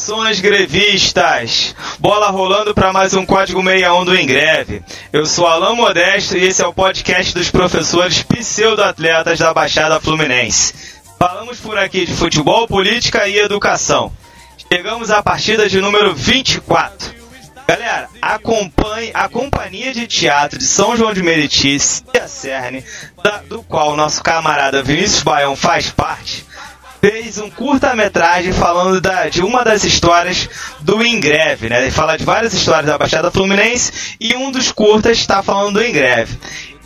Saudações grevistas! Bola rolando para mais um Código 61 do Engreve. Eu sou Alain Modesto e esse é o podcast dos professores pseudo-atletas da Baixada Fluminense. Falamos por aqui de futebol, política e educação. Chegamos à partida de número 24. Galera, acompanhe a Companhia de Teatro de São João de Meriti, a Cerne, da, do qual nosso camarada Vinícius Baião faz parte, fez um curta-metragem falando da, de uma das histórias do Ingreve, né? Ele fala de várias histórias da Baixada Fluminense e um dos curtas está falando do Ingreve.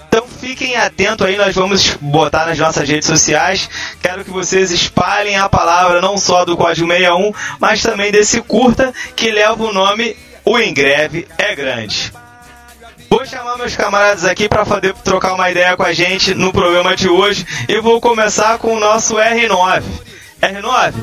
Então fiquem atentos aí, nós vamos botar nas nossas redes sociais. Quero que vocês espalhem a palavra não só do Código 61, mas também desse curta que leva o nome O Ingreve é Grande. Vou chamar meus camaradas aqui para poder trocar uma ideia com a gente no programa de hoje e vou começar com o nosso R9. R9,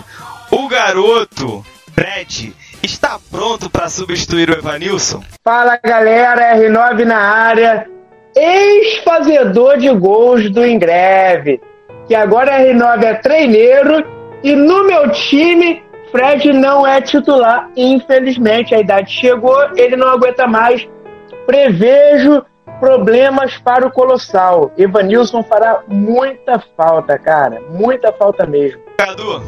o garoto Fred está pronto para substituir o Evanilson? Fala galera, R9 na área, ex-fazedor de gols do Ingreve, que agora R9 é treineiro e no meu time Fred não é titular, infelizmente a idade chegou, ele não aguenta mais Prevejo problemas para o Colossal. Evanilson fará muita falta, cara. Muita falta mesmo. Cadu,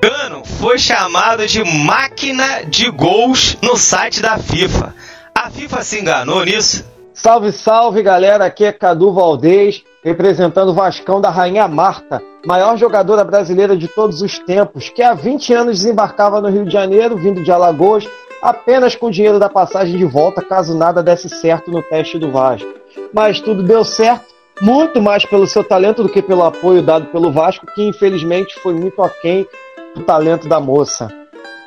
Cano foi chamado de máquina de gols no site da FIFA. A FIFA se enganou nisso? Salve, salve, galera. Aqui é Cadu Valdez, representando o Vascão da Rainha Marta, maior jogadora brasileira de todos os tempos, que há 20 anos desembarcava no Rio de Janeiro, vindo de Alagoas, apenas com o dinheiro da passagem de volta, caso nada desse certo no teste do Vasco. Mas tudo deu certo, muito mais pelo seu talento do que pelo apoio dado pelo Vasco, que infelizmente foi muito aquém do talento da moça.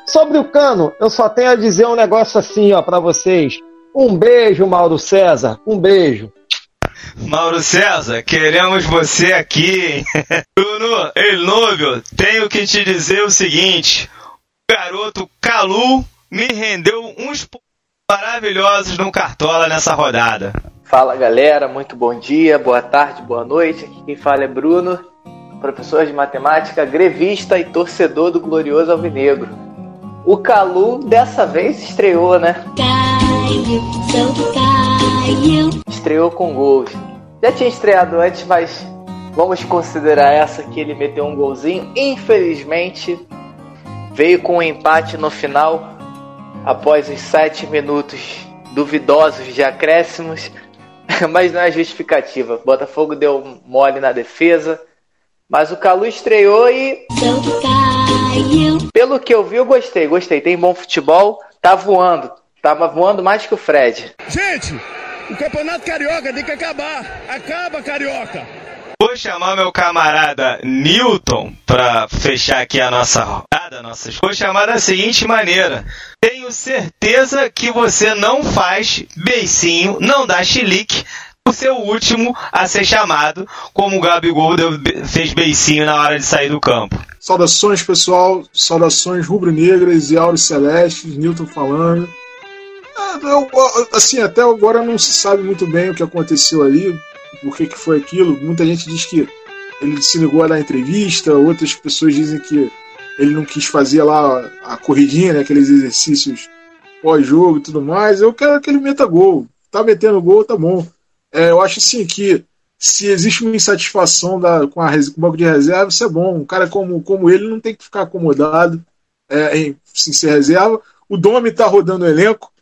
Sobre o Cano, eu só tenho a dizer um negócio assim, ó, para vocês. Um beijo, Mauro César. Um beijo. Mauro César, queremos você aqui. Bruno Elnúbio, tenho que te dizer o seguinte: o garoto Calu me rendeu uns maravilhosos no Cartola nessa rodada. Fala galera, muito bom dia, boa tarde, boa noite. Aqui quem fala é Bruno, professor de matemática, grevista e torcedor do glorioso Alvinegro. O Calu dessa vez estreou, né? Estreou com gols. Já tinha estreado antes, mas vamos considerar essa que ele meteu um golzinho. Infelizmente, veio com um empate no final após os sete minutos duvidosos de acréscimos, mas não é justificativa. Botafogo deu mole na defesa, mas o Calu estreou e. Pelo que eu vi, eu gostei, gostei. Tem bom futebol, tá voando. Tava voando mais que o Fred. Gente, o Campeonato Carioca tem que acabar. Acaba, Carioca! Vou chamar meu camarada Newton para fechar aqui a nossa rodada. Nossa... Vou chamar da seguinte maneira: tenho certeza que você não faz beicinho, não dá chilique por ser o último a ser chamado, como o Gabigol deu, fez beicinho na hora de sair do campo. Saudações, pessoal. Saudações rubro-negras e auros celestes. Newton falando. Eu, assim, até agora não se sabe muito bem o que aconteceu ali por que, que foi aquilo. Muita gente diz que ele se negou a dar entrevista, outras pessoas dizem que ele não quis fazer lá a corridinha, né, aqueles exercícios pós-jogo e tudo mais. Eu quero que ele meta gol. Tá metendo gol, tá bom. É, eu acho assim que se existe uma insatisfação da, com, a, com o banco de reserva, isso é bom. Um cara como, como ele não tem que ficar acomodado é, em, em ser reserva. O Domi está rodando o elenco,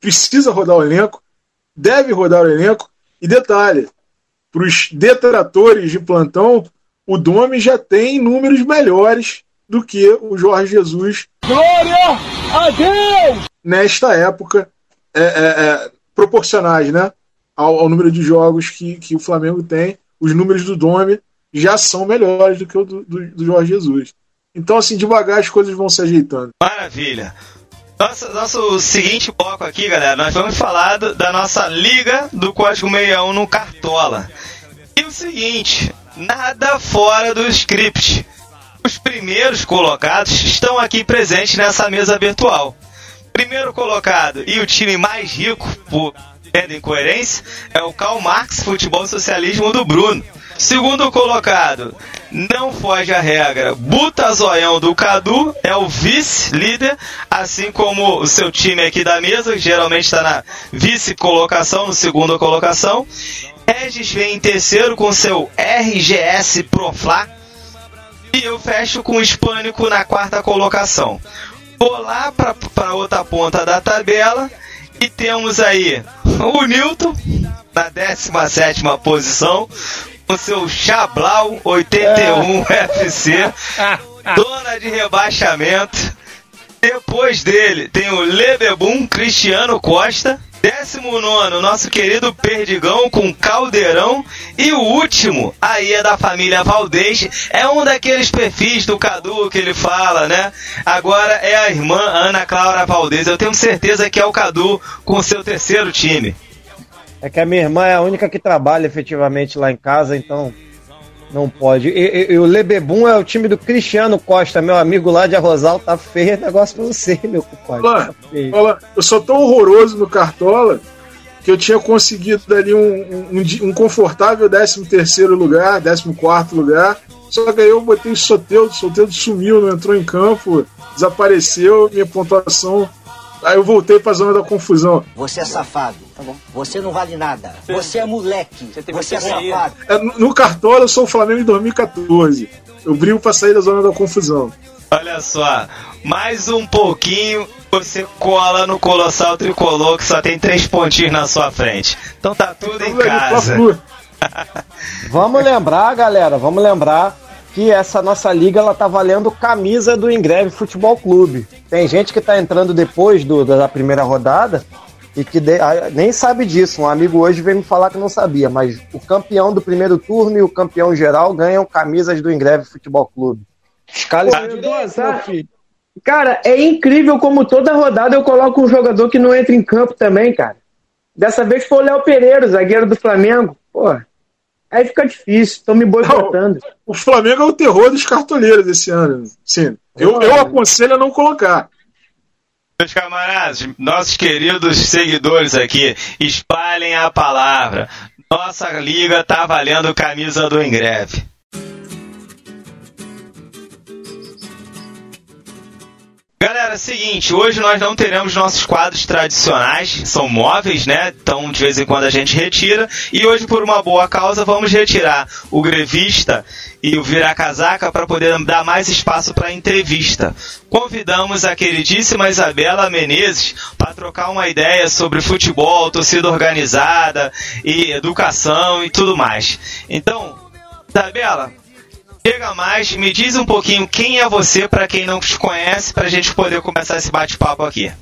precisa rodar o elenco, deve rodar o elenco. E detalhe, para os detratores de plantão, o Domi já tem números melhores do que o Jorge Jesus. Glória a Deus! Nesta época, é, é, é, proporcionais né, ao, ao, número de jogos que, que o Flamengo tem, os números do Domi já são melhores do que o do, do, do Jorge Jesus. Então, assim, devagar as coisas vão se ajeitando. Maravilha! Nosso, nosso seguinte bloco aqui, galera, nós vamos falar do, da nossa liga do Código 61 no Cartola. E o seguinte, nada fora do script. Os primeiros colocados estão aqui presentes nessa mesa virtual. Primeiro colocado e o time mais rico por tendo incoerência é o Karl Marx Futebol Socialismo do Bruno. Segundo colocado, não foge a regra. Buta Zoião do Cadu é o vice-líder, assim como o seu time aqui da mesa, que geralmente está na vice-colocação, no segunda colocação. Regis vem em terceiro com seu RGS Profla. E eu fecho com o Hispânico na quarta colocação. Vou lá para outra ponta da tabela e temos aí o Newton na 17 posição, com seu Chablau 81 é. FC, dona de rebaixamento. Depois dele tem o Lebebum Cristiano Costa. 19, nosso querido Perdigão com Caldeirão. E o último, aí é da família Valdez. É um daqueles perfis do Cadu que ele fala, né? Agora é a irmã Ana Clara Valdez. Eu tenho certeza que é o Cadu com seu terceiro time. É que a minha irmã é a única que trabalha efetivamente lá em casa, então não pode. E, e, e o Lebebum é o time do Cristiano Costa, meu amigo lá de Arrozal. Tá feio o negócio pra você, meu compadre. Olá, tá olá, eu sou tão horroroso no Cartola que eu tinha conseguido ali um, um, um confortável 13 terceiro lugar, 14 quarto lugar. Só que aí eu botei o Soteudo, o Soteudo sumiu, não entrou em campo, desapareceu, minha pontuação Aí eu voltei pra zona da confusão. Você é safado. Tá bom. Você não vale nada. Você é moleque. Você, você é safado. É, no Cartola eu sou o Flamengo em 2014. Eu brigo pra sair da zona da confusão. Olha só, mais um pouquinho você cola no Colossal Tricolor que só tem três pontinhos na sua frente. Então tá tudo em casa. vamos lembrar, galera, vamos lembrar que essa nossa liga ela tá valendo camisa do Ingreve Futebol Clube. Tem gente que tá entrando depois do, da primeira rodada e que de, nem sabe disso. Um amigo hoje veio me falar que não sabia, mas o campeão do primeiro turno e o campeão geral ganham camisas do Ingreve Futebol Clube. Escala de Cara, é incrível como toda rodada eu coloco um jogador que não entra em campo também, cara. Dessa vez foi o Léo Pereira, zagueiro do Flamengo. Pô, Aí fica difícil, estão me boicotando. Não, o Flamengo é o terror dos cartoleiros esse ano. Sim. Eu, eu aconselho a não colocar. Meus camaradas, nossos queridos seguidores aqui, espalhem a palavra. Nossa liga tá valendo camisa do Ingreve. Galera, seguinte, hoje nós não teremos nossos quadros tradicionais, são móveis, né? Então de vez em quando a gente retira. E hoje, por uma boa causa, vamos retirar o grevista e o vira-casaca para poder dar mais espaço para entrevista. Convidamos a queridíssima Isabela Menezes para trocar uma ideia sobre futebol, torcida organizada e educação e tudo mais. Então, Isabela, Chega mais, me diz um pouquinho quem é você para quem não te conhece, para a gente poder começar esse bate-papo aqui.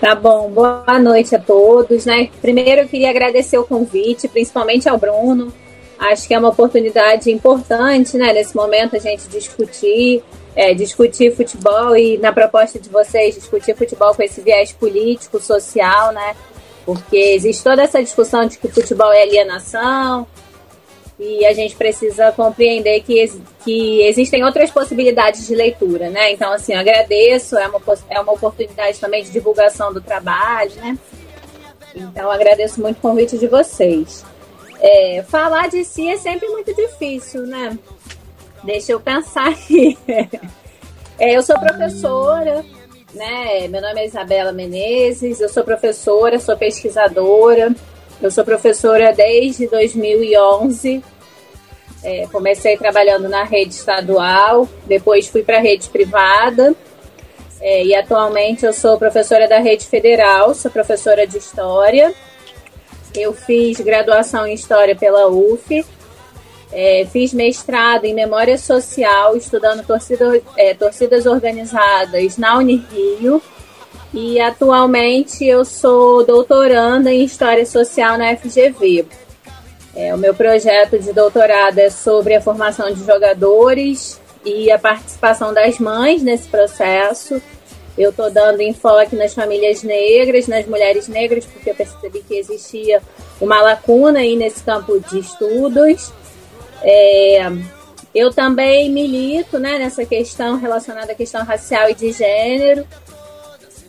Tá bom, boa noite a todos, né? Primeiro eu queria agradecer o convite, principalmente ao Bruno. Acho que é uma oportunidade importante, né, nesse momento a gente discutir, é, discutir futebol e na proposta de vocês discutir futebol com esse viés político, social, né? Porque existe toda essa discussão de que futebol é alienação, e a gente precisa compreender que, que existem outras possibilidades de leitura, né? Então, assim, agradeço, é uma, é uma oportunidade também de divulgação do trabalho, né? Então, agradeço muito o convite de vocês. É, falar de si é sempre muito difícil, né? Deixa eu pensar aqui. É, eu sou professora, né? Meu nome é Isabela Menezes, eu sou professora, sou pesquisadora, eu sou professora desde 2011. É, comecei trabalhando na rede estadual, depois fui para a rede privada é, e atualmente eu sou professora da rede federal, sou professora de história. Eu fiz graduação em história pela UF, é, fiz mestrado em memória social, estudando torcida, é, torcidas organizadas na Unirio e atualmente eu sou doutoranda em História Social na FGV. É, o meu projeto de doutorado é sobre a formação de jogadores e a participação das mães nesse processo. Eu estou dando enfoque nas famílias negras, nas mulheres negras, porque eu percebi que existia uma lacuna aí nesse campo de estudos. É, eu também milito né, nessa questão relacionada à questão racial e de gênero.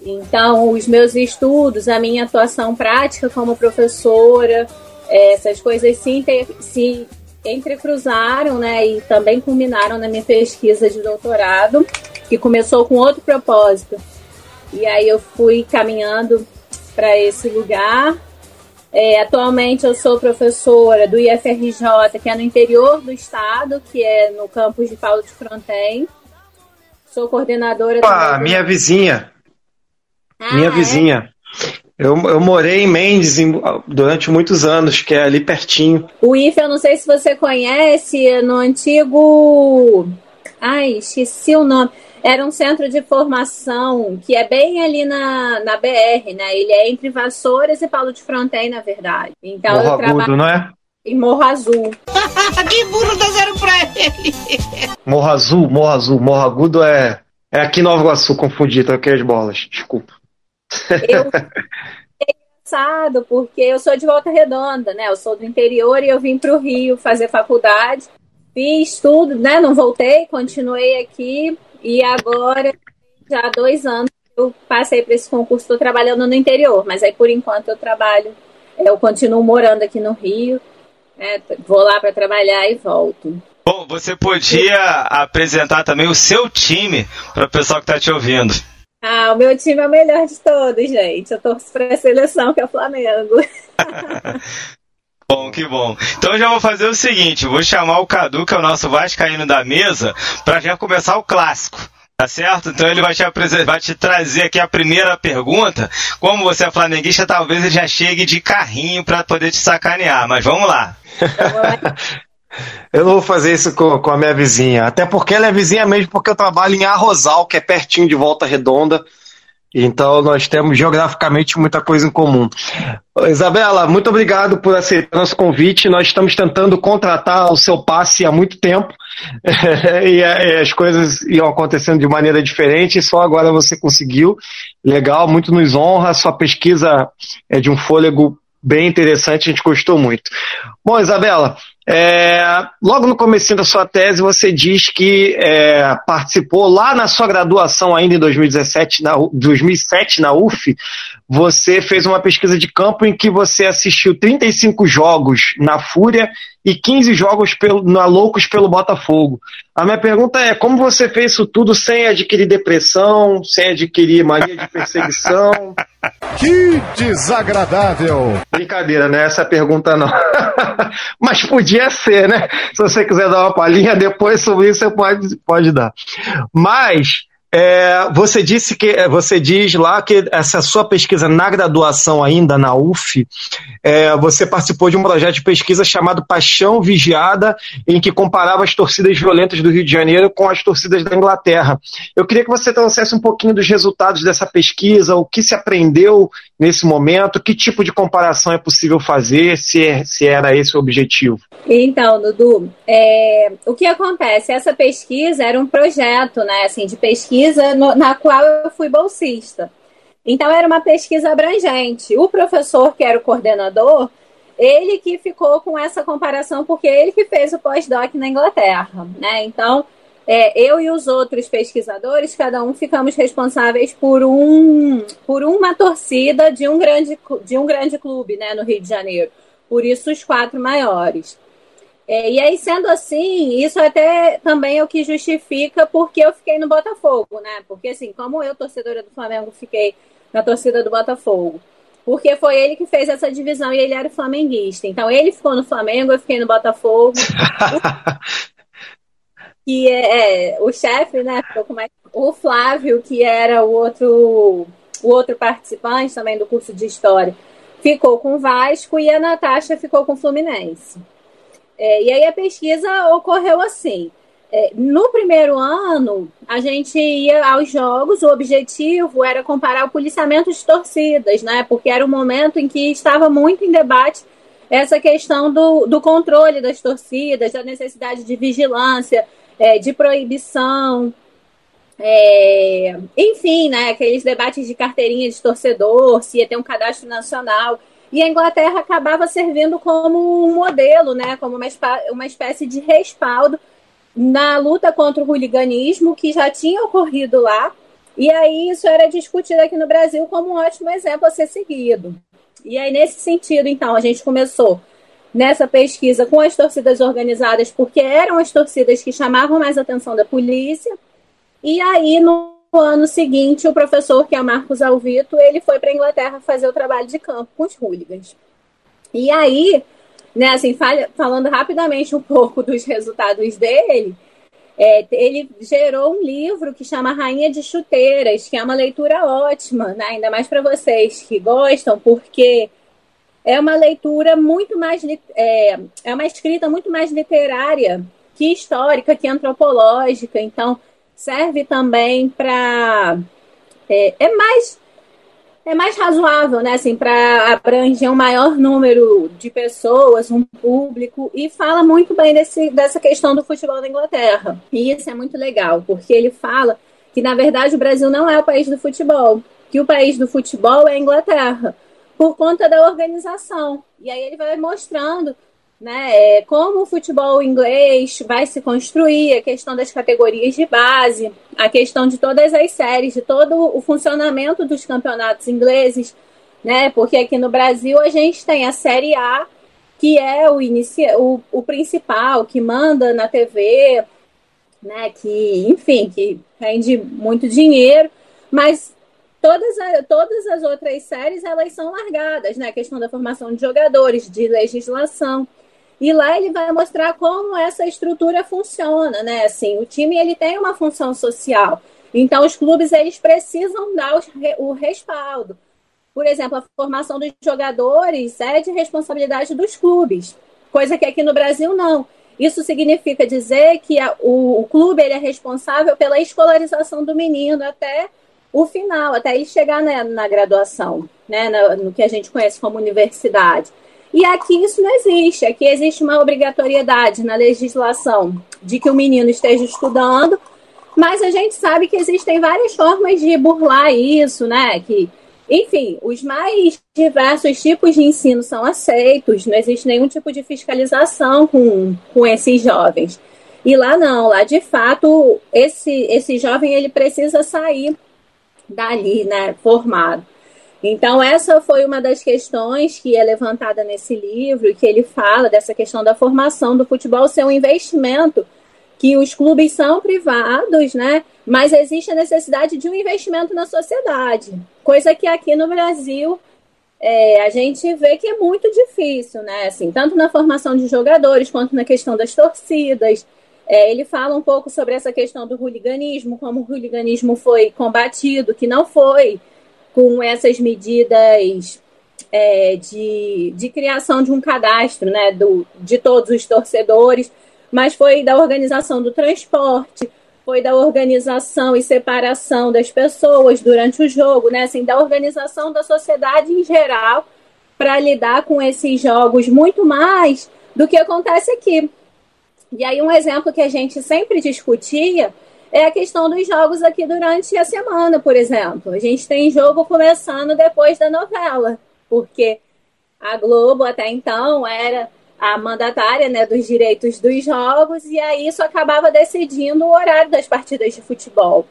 Então, os meus estudos, a minha atuação prática como professora, é, essas coisas se, se entrecruzaram, né, e também culminaram na minha pesquisa de doutorado, que começou com outro propósito. E aí eu fui caminhando para esse lugar. É, atualmente eu sou professora do IFRJ, que é no interior do estado, que é no campus de Paulo de Fronten. Sou coordenadora. Ah, minha vizinha. Ah, minha é? vizinha. Eu, eu morei em Mendes em, durante muitos anos, que é ali pertinho. O IFE, eu não sei se você conhece, é no antigo. Ai, esqueci o nome. Era um centro de formação que é bem ali na, na BR, né? Ele é entre Vassouras e Paulo de Fronten, na verdade. Então Morro eu trabalho não é? Em Morro Azul. que burro dá zero pra ele! Morro Azul, Morro Azul. Morro Agudo é, é aqui em Nova Iguaçu, confundi, troquei as bolas. Desculpa. Eu engraçado porque eu sou de Volta Redonda, né? Eu sou do interior e eu vim para o Rio fazer faculdade, fiz tudo, né? Não voltei, continuei aqui e agora já há dois anos eu passei para esse concurso, estou trabalhando no interior, mas aí por enquanto eu trabalho, eu continuo morando aqui no Rio, né? vou lá para trabalhar e volto. Bom, você podia apresentar também o seu time para o pessoal que está te ouvindo. Ah, o meu time é o melhor de todos, gente. Eu torço para a seleção, que é o Flamengo. Bom, que bom. Então eu já vou fazer o seguinte, vou chamar o Cadu, que é o nosso vascaíno da mesa, para já começar o clássico. Tá certo? Então ele vai te, vai te trazer aqui a primeira pergunta. Como você é flamenguista, talvez ele já chegue de carrinho para poder te sacanear, mas vamos lá. Eu não vou fazer isso com, com, a minha vizinha. Até porque ela é vizinha mesmo, porque eu trabalho em Arrozal, que é pertinho de Volta Redonda. Então nós temos geograficamente muita coisa em comum. Isabela, muito obrigado por aceitar nosso convite. Nós estamos tentando contratar o seu passe há muito tempo e, as coisas iam acontecendo de maneira diferente só agora você conseguiu. Legal, muito nos honra. Sua pesquisa é de um fôlego bem interessante, a gente gostou muito. Bom, Isabela, é, logo no começo da sua tese, você diz que é, participou lá na sua graduação, ainda em 2017, na, 2007, na UF, você fez uma pesquisa de campo em que você assistiu 35 jogos na Fúria e 15 jogos pelo, na Loucos pelo Botafogo. A minha pergunta é, como você fez isso tudo sem adquirir depressão, sem adquirir mania de perseguição? Que desagradável! Brincadeira, né? Essa pergunta não. Mas podia ser, né? Se você quiser dar uma palhinha depois sobre isso, você pode, pode dar. Mas é, você disse que é, você diz lá que essa sua pesquisa na graduação ainda na UF, é, você participou de um projeto de pesquisa chamado Paixão Vigiada, em que comparava as torcidas violentas do Rio de Janeiro com as torcidas da Inglaterra. Eu queria que você trouxesse um pouquinho dos resultados dessa pesquisa, o que se aprendeu nesse momento, que tipo de comparação é possível fazer, se, é, se era esse o objetivo. Então, Dudu, é, o que acontece? Essa pesquisa era um projeto, né, assim, de pesquisa pesquisa no, na qual eu fui bolsista. Então era uma pesquisa abrangente. O professor, que era o coordenador, ele que ficou com essa comparação, porque ele que fez o pós-doc na Inglaterra. Né? Então, é, eu e os outros pesquisadores, cada um ficamos responsáveis por, um, por uma torcida de um grande, de um grande clube né, no Rio de Janeiro. Por isso, os quatro maiores. É, e aí, sendo assim, isso até também é o que justifica porque eu fiquei no Botafogo, né? Porque, assim, como eu, torcedora do Flamengo, fiquei na torcida do Botafogo. Porque foi ele que fez essa divisão e ele era flamenguista. Então, ele ficou no Flamengo, eu fiquei no Botafogo. que é, é o chefe, né? O Flávio, que era o outro, o outro participante também do curso de História, ficou com o Vasco e a Natasha ficou com o Fluminense. É, e aí a pesquisa ocorreu assim. É, no primeiro ano, a gente ia aos jogos, o objetivo era comparar o policiamento de torcidas, né? Porque era um momento em que estava muito em debate essa questão do, do controle das torcidas, da necessidade de vigilância, é, de proibição. É, enfim, né, aqueles debates de carteirinha de torcedor, se ia ter um cadastro nacional. E a Inglaterra acabava servindo como um modelo, né, como uma, uma espécie de respaldo na luta contra o hooliganismo que já tinha ocorrido lá. E aí isso era discutido aqui no Brasil como um ótimo exemplo a ser seguido. E aí, nesse sentido, então, a gente começou nessa pesquisa com as torcidas organizadas, porque eram as torcidas que chamavam mais atenção da polícia. E aí, no ano seguinte, o professor, que é Marcos Alvito, ele foi para a Inglaterra fazer o trabalho de campo com os hooligans. E aí, né, assim, falando rapidamente um pouco dos resultados dele, é, ele gerou um livro que chama Rainha de Chuteiras, que é uma leitura ótima, né? ainda mais para vocês que gostam, porque é uma leitura muito mais é, é uma escrita muito mais literária que histórica, que antropológica. Então serve também para é, é, mais é mais razoável, né, assim, para abranger um maior número de pessoas, um público, e fala muito bem desse, dessa questão do futebol da Inglaterra. E isso é muito legal, porque ele fala que, na verdade, o Brasil não é o país do futebol, que o país do futebol é a Inglaterra por conta da organização. E aí ele vai mostrando né, é, como o futebol inglês vai se construir, a questão das categorias de base, a questão de todas as séries, de todo o funcionamento dos campeonatos ingleses, né? Porque aqui no Brasil a gente tem a Série A, que é o, inicia, o, o principal, que manda na TV, né? Que, enfim, que rende muito dinheiro, mas Todas, todas as outras séries elas são largadas, né? A questão da formação de jogadores, de legislação. E lá ele vai mostrar como essa estrutura funciona, né? Assim, o time ele tem uma função social. Então os clubes eles precisam dar o respaldo. Por exemplo, a formação dos jogadores é de responsabilidade dos clubes, coisa que aqui no Brasil não. Isso significa dizer que a, o, o, clube ele é responsável pela escolarização do menino até o final, até ele chegar na, na graduação, né, na, no que a gente conhece como universidade. E aqui isso não existe. Aqui existe uma obrigatoriedade na legislação de que o menino esteja estudando, mas a gente sabe que existem várias formas de burlar isso, né? Que, enfim, os mais diversos tipos de ensino são aceitos, não existe nenhum tipo de fiscalização com, com esses jovens. E lá não, lá de fato, esse, esse jovem ele precisa sair dali, né, formado. Então, essa foi uma das questões que é levantada nesse livro, que ele fala dessa questão da formação do futebol ser um investimento, que os clubes são privados, né? Mas existe a necessidade de um investimento na sociedade, coisa que aqui no Brasil é, a gente vê que é muito difícil, né? Assim, tanto na formação de jogadores quanto na questão das torcidas. É, ele fala um pouco sobre essa questão do hooliganismo, como o hooliganismo foi combatido, que não foi com essas medidas é, de, de criação de um cadastro né, do, de todos os torcedores, mas foi da organização do transporte, foi da organização e separação das pessoas durante o jogo, né, assim, da organização da sociedade em geral para lidar com esses jogos muito mais do que acontece aqui. E aí, um exemplo que a gente sempre discutia é a questão dos jogos aqui durante a semana, por exemplo. A gente tem jogo começando depois da novela, porque a Globo até então era a mandatária né, dos direitos dos jogos, e aí isso acabava decidindo o horário das partidas de futebol.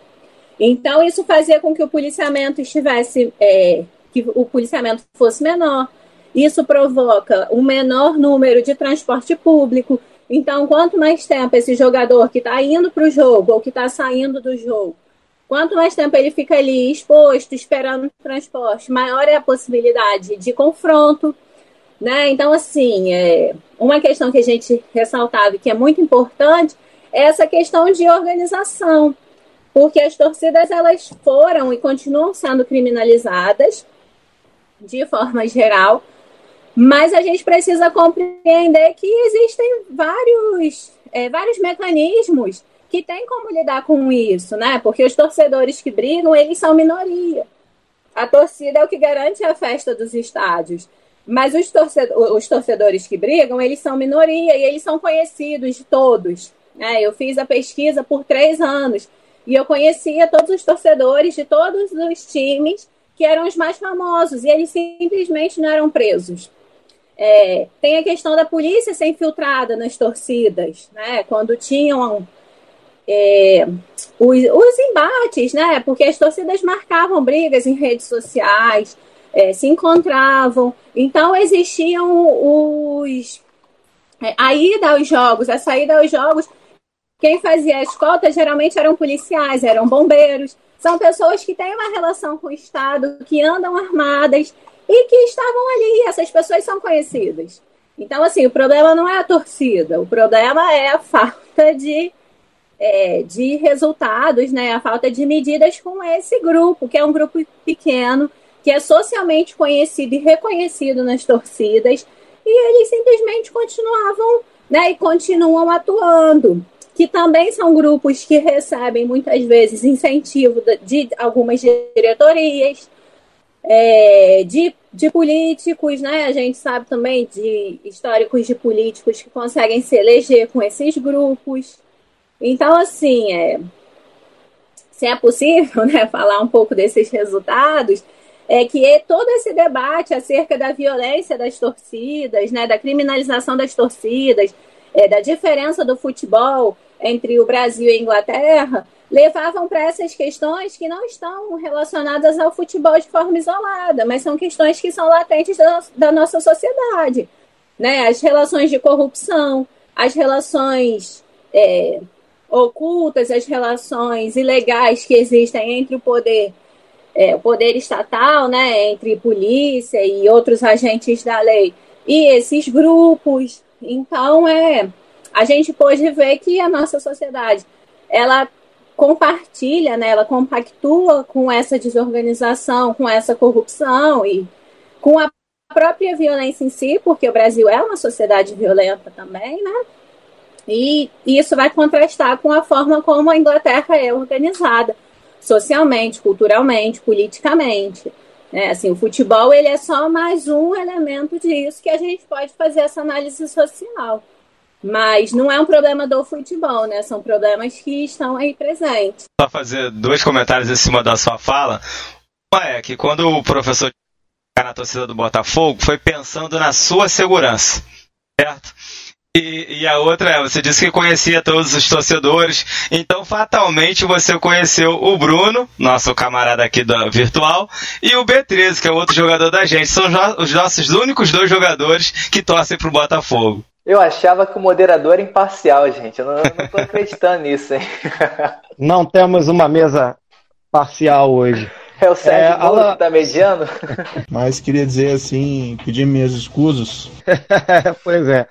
Então, isso fazia com que o policiamento estivesse. É, que o policiamento fosse menor. Isso provoca um menor número de transporte público, então, quanto mais tempo esse jogador que está indo para o jogo ou que está saindo do jogo, quanto mais tempo ele fica ali exposto, esperando o transporte, maior é a possibilidade de confronto. Né? Então, assim, é, uma questão que a gente ressaltava e que é muito importante é essa questão de organização, porque as torcidas elas foram e continuam sendo criminalizadas de forma geral mas a gente precisa compreender que existem vários, é, vários mecanismos que têm como lidar com isso, né? Porque os torcedores que brigam, eles são minoria. A torcida é o que garante a festa dos estádios. Mas os, torcedores, os torcedores que brigam, eles são minoria e eles são conhecidos de todos. Né? Eu fiz a pesquisa por três anos e eu conhecia todos os torcedores de todos os times que eram os mais famosos e eles simplesmente não eram presos. É, tem a questão da polícia ser infiltrada nas torcidas, né? Quando tinham é, os, os, embates, né? Porque as torcidas marcavam brigas em redes sociais, é, se encontravam. Então existiam os, é, a ida aos jogos, a saída aos jogos, quem fazia a escolta geralmente eram policiais, eram bombeiros, são pessoas que têm uma relação com o Estado, que andam armadas e que estavam ali. Essas pessoas são conhecidas. Então, assim, o problema não é a torcida, o problema é a falta de, é, de resultados, né? a falta de medidas com esse grupo, que é um grupo pequeno, que é socialmente conhecido e reconhecido nas torcidas, e eles simplesmente continuavam né, e continuam atuando que também são grupos que recebem muitas vezes incentivo de algumas diretorias, é, de, de políticos, né? A gente sabe também de históricos de políticos que conseguem se eleger com esses grupos. Então, assim, é, se é possível né, falar um pouco desses resultados, é que todo esse debate acerca da violência das torcidas, né, da criminalização das torcidas, é, da diferença do futebol entre o Brasil e a Inglaterra levavam para essas questões que não estão relacionadas ao futebol de forma isolada, mas são questões que são latentes da, da nossa sociedade. Né? As relações de corrupção, as relações é, ocultas, as relações ilegais que existem entre o poder, é, o poder estatal, né? entre polícia e outros agentes da lei e esses grupos. Então, é a gente pôde ver que a nossa sociedade ela compartilha, né, ela compactua com essa desorganização, com essa corrupção e com a própria violência em si, porque o Brasil é uma sociedade violenta também, né? E isso vai contrastar com a forma como a Inglaterra é organizada, socialmente, culturalmente, politicamente. É, assim, o futebol ele é só mais um elemento disso que a gente pode fazer essa análise social. Mas não é um problema do futebol, né? São problemas que estão aí presentes. Só fazer dois comentários em cima da sua fala. Uma é que quando o professor na torcida do Botafogo foi pensando na sua segurança, certo? E, e, a outra é, você disse que conhecia todos os torcedores, então fatalmente você conheceu o Bruno, nosso camarada aqui da virtual, e o B13, que é outro jogador da gente. São os nossos únicos dois jogadores que torcem pro Botafogo. Eu achava que o moderador era imparcial, gente. Eu não, tô acreditando nisso, hein? Não temos uma mesa parcial hoje. É o Sérgio é, Ala... que tá mediando? Mas queria dizer assim, pedir minhas escusos. pois é.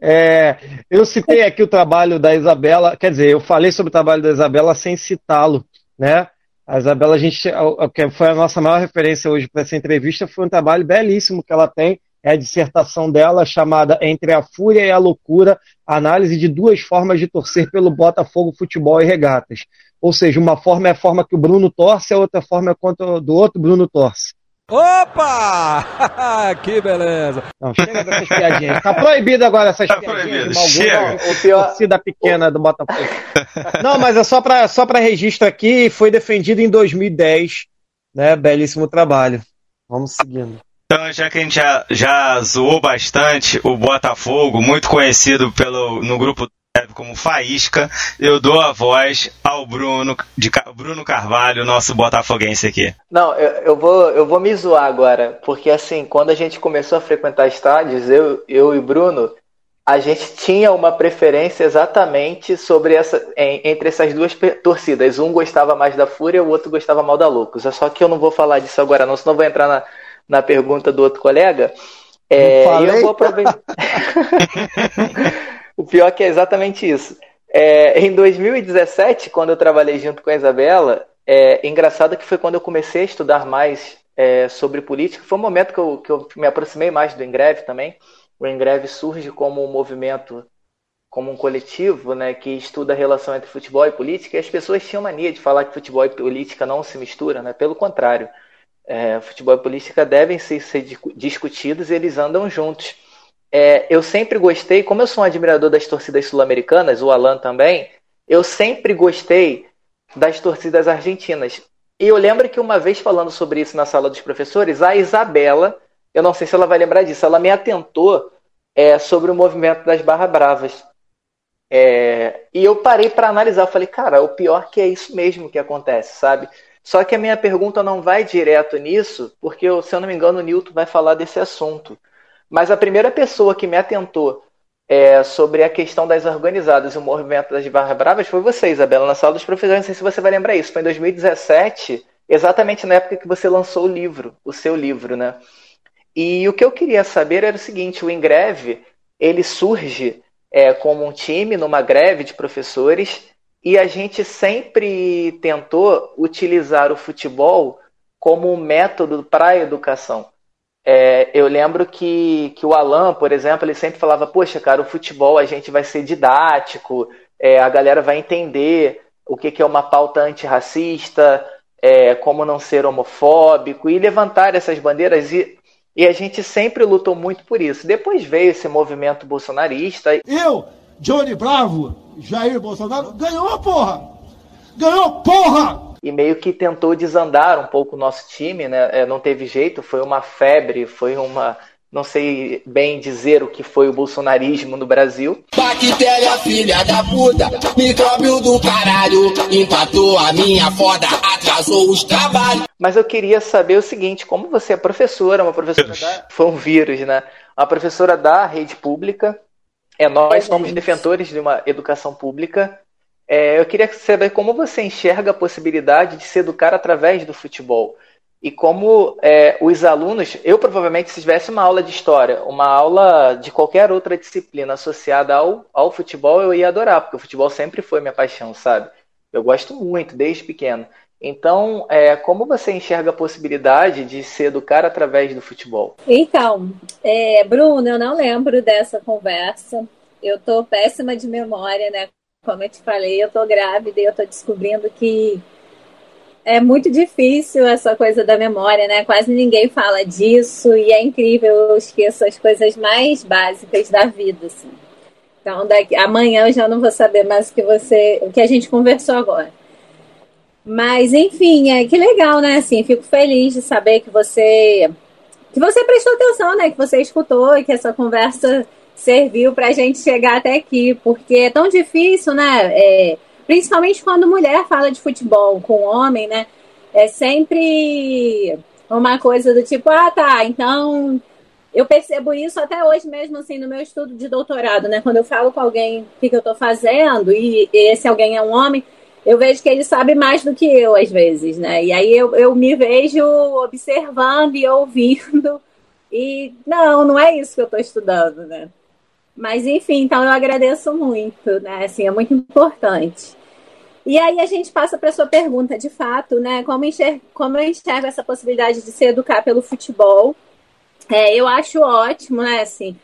é. Eu citei aqui o trabalho da Isabela, quer dizer, eu falei sobre o trabalho da Isabela sem citá-lo, né? A Isabela, a gente, que foi a nossa maior referência hoje para essa entrevista, foi um trabalho belíssimo que ela tem é a dissertação dela chamada Entre a Fúria e a Loucura, análise de duas formas de torcer pelo Botafogo Futebol e Regatas. Ou seja, uma forma é a forma que o Bruno torce, a outra forma é contra do outro Bruno torce. Opa! que beleza! Não, chega dessas piadinhas. Tá proibido agora essas tá piadinhas proibido. de mau gosto. Torcida pequena do Botafogo. Não, mas é só para só registro aqui, foi defendido em 2010, né? Belíssimo trabalho. Vamos seguindo. Então, já que a gente já, já zoou bastante o Botafogo, muito conhecido pelo, no grupo como Faísca, eu dou a voz ao Bruno, de Bruno Carvalho, nosso botafoguense aqui. Não, eu, eu, vou, eu vou me zoar agora, porque assim, quando a gente começou a frequentar estádios, eu, eu e Bruno, a gente tinha uma preferência exatamente sobre essa entre essas duas torcidas. Um gostava mais da Fúria, o outro gostava mal da Loucos. É só que eu não vou falar disso agora, não, senão vou entrar na, na pergunta do outro colega. É, eu vou aproveitar. o pior é que é exatamente isso. É, em 2017, quando eu trabalhei junto com a Isabela, é engraçado que foi quando eu comecei a estudar mais é, sobre política. Foi um momento que eu, que eu me aproximei mais do Engreve também. O Engreve surge como um movimento, como um coletivo né, que estuda a relação entre futebol e política. E as pessoas tinham mania de falar que futebol e política não se misturam, né? pelo contrário é, futebol e política devem ser, ser discutidos e eles andam juntos. É, eu sempre gostei, como eu sou um admirador das torcidas sul-americanas, o Alan também, eu sempre gostei das torcidas argentinas. E eu lembro que uma vez falando sobre isso na sala dos professores, a Isabela, eu não sei se ela vai lembrar disso, ela me atentou é, sobre o movimento das Barra Bravas. É, e eu parei para analisar, falei, cara, o pior que é isso mesmo que acontece, sabe? Só que a minha pergunta não vai direto nisso, porque, se eu não me engano, o Newton vai falar desse assunto. Mas a primeira pessoa que me atentou é, sobre a questão das organizadas e o movimento das Barras Bravas foi você, Isabela, na sala dos professores. Não sei se você vai lembrar isso. Foi em 2017, exatamente na época que você lançou o livro, o seu livro, né? E o que eu queria saber era o seguinte: o Ingreve ele surge é, como um time numa greve de professores e a gente sempre tentou utilizar o futebol como um método para a educação. É, eu lembro que, que o Alan, por exemplo, ele sempre falava: Poxa, cara, o futebol a gente vai ser didático, é, a galera vai entender o que, que é uma pauta antirracista, é, como não ser homofóbico, e levantar essas bandeiras. E e a gente sempre lutou muito por isso. Depois veio esse movimento bolsonarista. Eu, Johnny Bravo, Jair Bolsonaro, ganhou, porra! Ganhou, porra! E meio que tentou desandar um pouco o nosso time, né? É, não teve jeito, foi uma febre, foi uma não sei bem dizer o que foi o bolsonarismo no Brasil. Bactéria, filha da puta, micróbio do caralho, empatou a minha foda, atrasou os trabalhos. Mas eu queria saber o seguinte, como você é professora, uma professora da... Foi um vírus, né? Uma professora da rede pública, é, nós somos defensores de uma educação pública. É, eu queria saber como você enxerga a possibilidade de se educar através do futebol e como é, os alunos, eu provavelmente se tivesse uma aula de história, uma aula de qualquer outra disciplina associada ao, ao futebol, eu ia adorar, porque o futebol sempre foi minha paixão, sabe? Eu gosto muito, desde pequeno. Então, é, como você enxerga a possibilidade de se educar através do futebol? Então, é, Bruno, eu não lembro dessa conversa. Eu tô péssima de memória, né? Como eu te falei, eu tô grávida e eu tô descobrindo que é muito difícil essa coisa da memória, né? Quase ninguém fala disso e é incrível, eu esqueço as coisas mais básicas da vida, assim. Então, daqui, amanhã eu já não vou saber mais o que você, o que a gente conversou agora. Mas, enfim, é que legal, né? Assim, fico feliz de saber que você que você prestou atenção, né? Que você escutou e que essa conversa serviu para a gente chegar até aqui, porque é tão difícil, né? É, Principalmente quando mulher fala de futebol com homem, né? É sempre uma coisa do tipo, ah, tá, então eu percebo isso até hoje mesmo, assim, no meu estudo de doutorado, né? Quando eu falo com alguém o que, que eu tô fazendo e esse alguém é um homem, eu vejo que ele sabe mais do que eu, às vezes, né? E aí eu, eu me vejo observando e ouvindo e não, não é isso que eu tô estudando, né? Mas enfim, então eu agradeço muito, né? Assim, é muito importante. E aí a gente passa para a sua pergunta, de fato, né? Como, enxer como eu enxergo essa possibilidade de se educar pelo futebol? É, eu acho ótimo, né? Assim,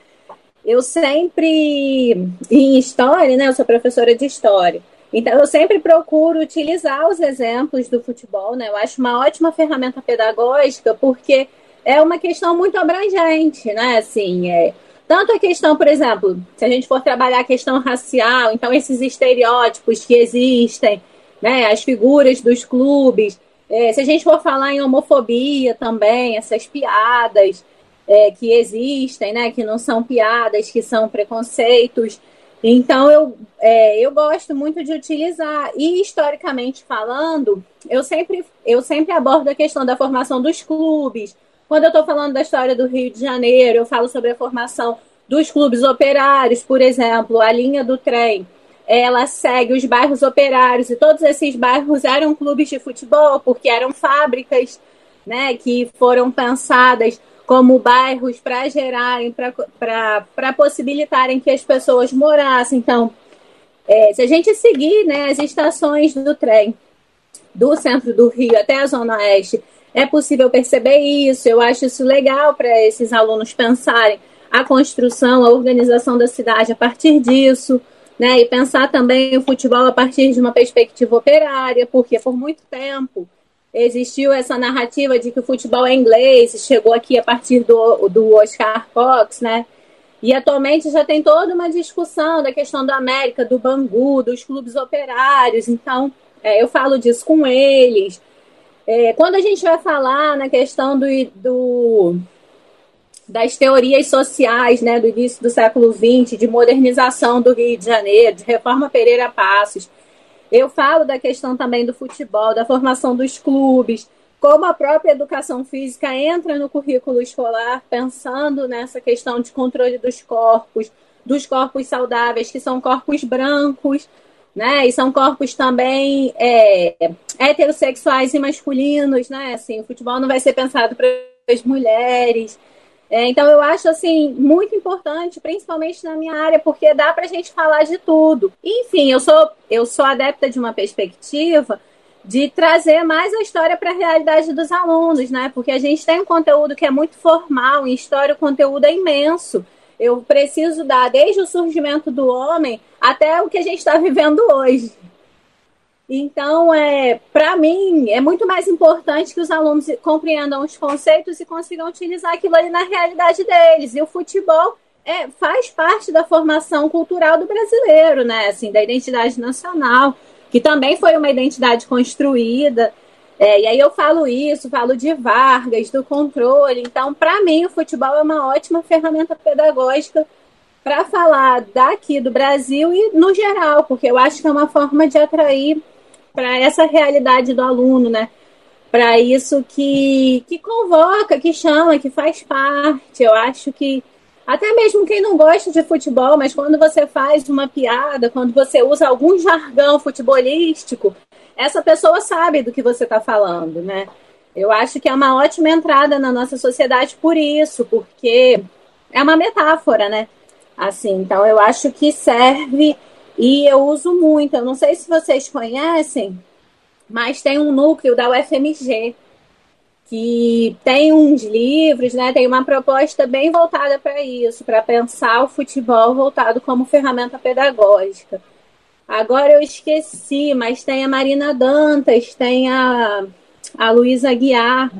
eu sempre, em história, né? Eu sou professora de história. Então, eu sempre procuro utilizar os exemplos do futebol, né? Eu acho uma ótima ferramenta pedagógica, porque é uma questão muito abrangente, né? Assim, é, tanto a questão, por exemplo, se a gente for trabalhar a questão racial, então esses estereótipos que existem, né, as figuras dos clubes, é, se a gente for falar em homofobia também, essas piadas é, que existem, né, que não são piadas, que são preconceitos. Então eu, é, eu gosto muito de utilizar. E historicamente falando, eu sempre, eu sempre abordo a questão da formação dos clubes, quando eu estou falando da história do Rio de Janeiro, eu falo sobre a formação dos clubes operários, por exemplo, a linha do trem. Ela segue os bairros operários e todos esses bairros eram clubes de futebol porque eram fábricas, né, que foram pensadas como bairros para gerarem, para possibilitarem que as pessoas morassem. Então, é, se a gente seguir né, as estações do trem do centro do Rio até a Zona Oeste, é possível perceber isso. Eu acho isso legal para esses alunos pensarem a construção, a organização da cidade a partir disso, né? E pensar também o futebol a partir de uma perspectiva operária, porque por muito tempo existiu essa narrativa de que o futebol é inglês, chegou aqui a partir do, do Oscar Cox, né? E atualmente já tem toda uma discussão da questão da América, do Bangu, dos clubes operários. Então, é, eu falo disso com eles. É, quando a gente vai falar na questão do, do, das teorias sociais né, do início do século XX, de modernização do Rio de Janeiro, de reforma Pereira Passos, eu falo da questão também do futebol, da formação dos clubes, como a própria educação física entra no currículo escolar, pensando nessa questão de controle dos corpos, dos corpos saudáveis, que são corpos brancos, né? E são corpos também é, heterossexuais e masculinos, né? Assim, o futebol não vai ser pensado para as mulheres. É, então eu acho assim muito importante, principalmente na minha área, porque dá para a gente falar de tudo. Enfim, eu sou eu sou adepta de uma perspectiva de trazer mais a história para a realidade dos alunos, né? Porque a gente tem um conteúdo que é muito formal, em história o conteúdo é imenso. Eu preciso dar desde o surgimento do homem até o que a gente está vivendo hoje. Então, é, para mim, é muito mais importante que os alunos compreendam os conceitos e consigam utilizar aquilo ali na realidade deles. E o futebol é, faz parte da formação cultural do brasileiro, né? Assim, da identidade nacional que também foi uma identidade construída. É, e aí eu falo isso, falo de Vargas, do controle. Então, para mim, o futebol é uma ótima ferramenta pedagógica para falar daqui do Brasil e no geral, porque eu acho que é uma forma de atrair para essa realidade do aluno, né? Para isso que, que convoca, que chama, que faz parte. Eu acho que até mesmo quem não gosta de futebol, mas quando você faz uma piada, quando você usa algum jargão futebolístico, essa pessoa sabe do que você está falando, né? Eu acho que é uma ótima entrada na nossa sociedade por isso, porque é uma metáfora, né? Assim, então eu acho que serve e eu uso muito. Eu não sei se vocês conhecem, mas tem um núcleo da UFMG que tem uns livros, né? Tem uma proposta bem voltada para isso, para pensar o futebol voltado como ferramenta pedagógica. Agora eu esqueci, mas tem a Marina Dantas, tem a, a Luísa Aguiar,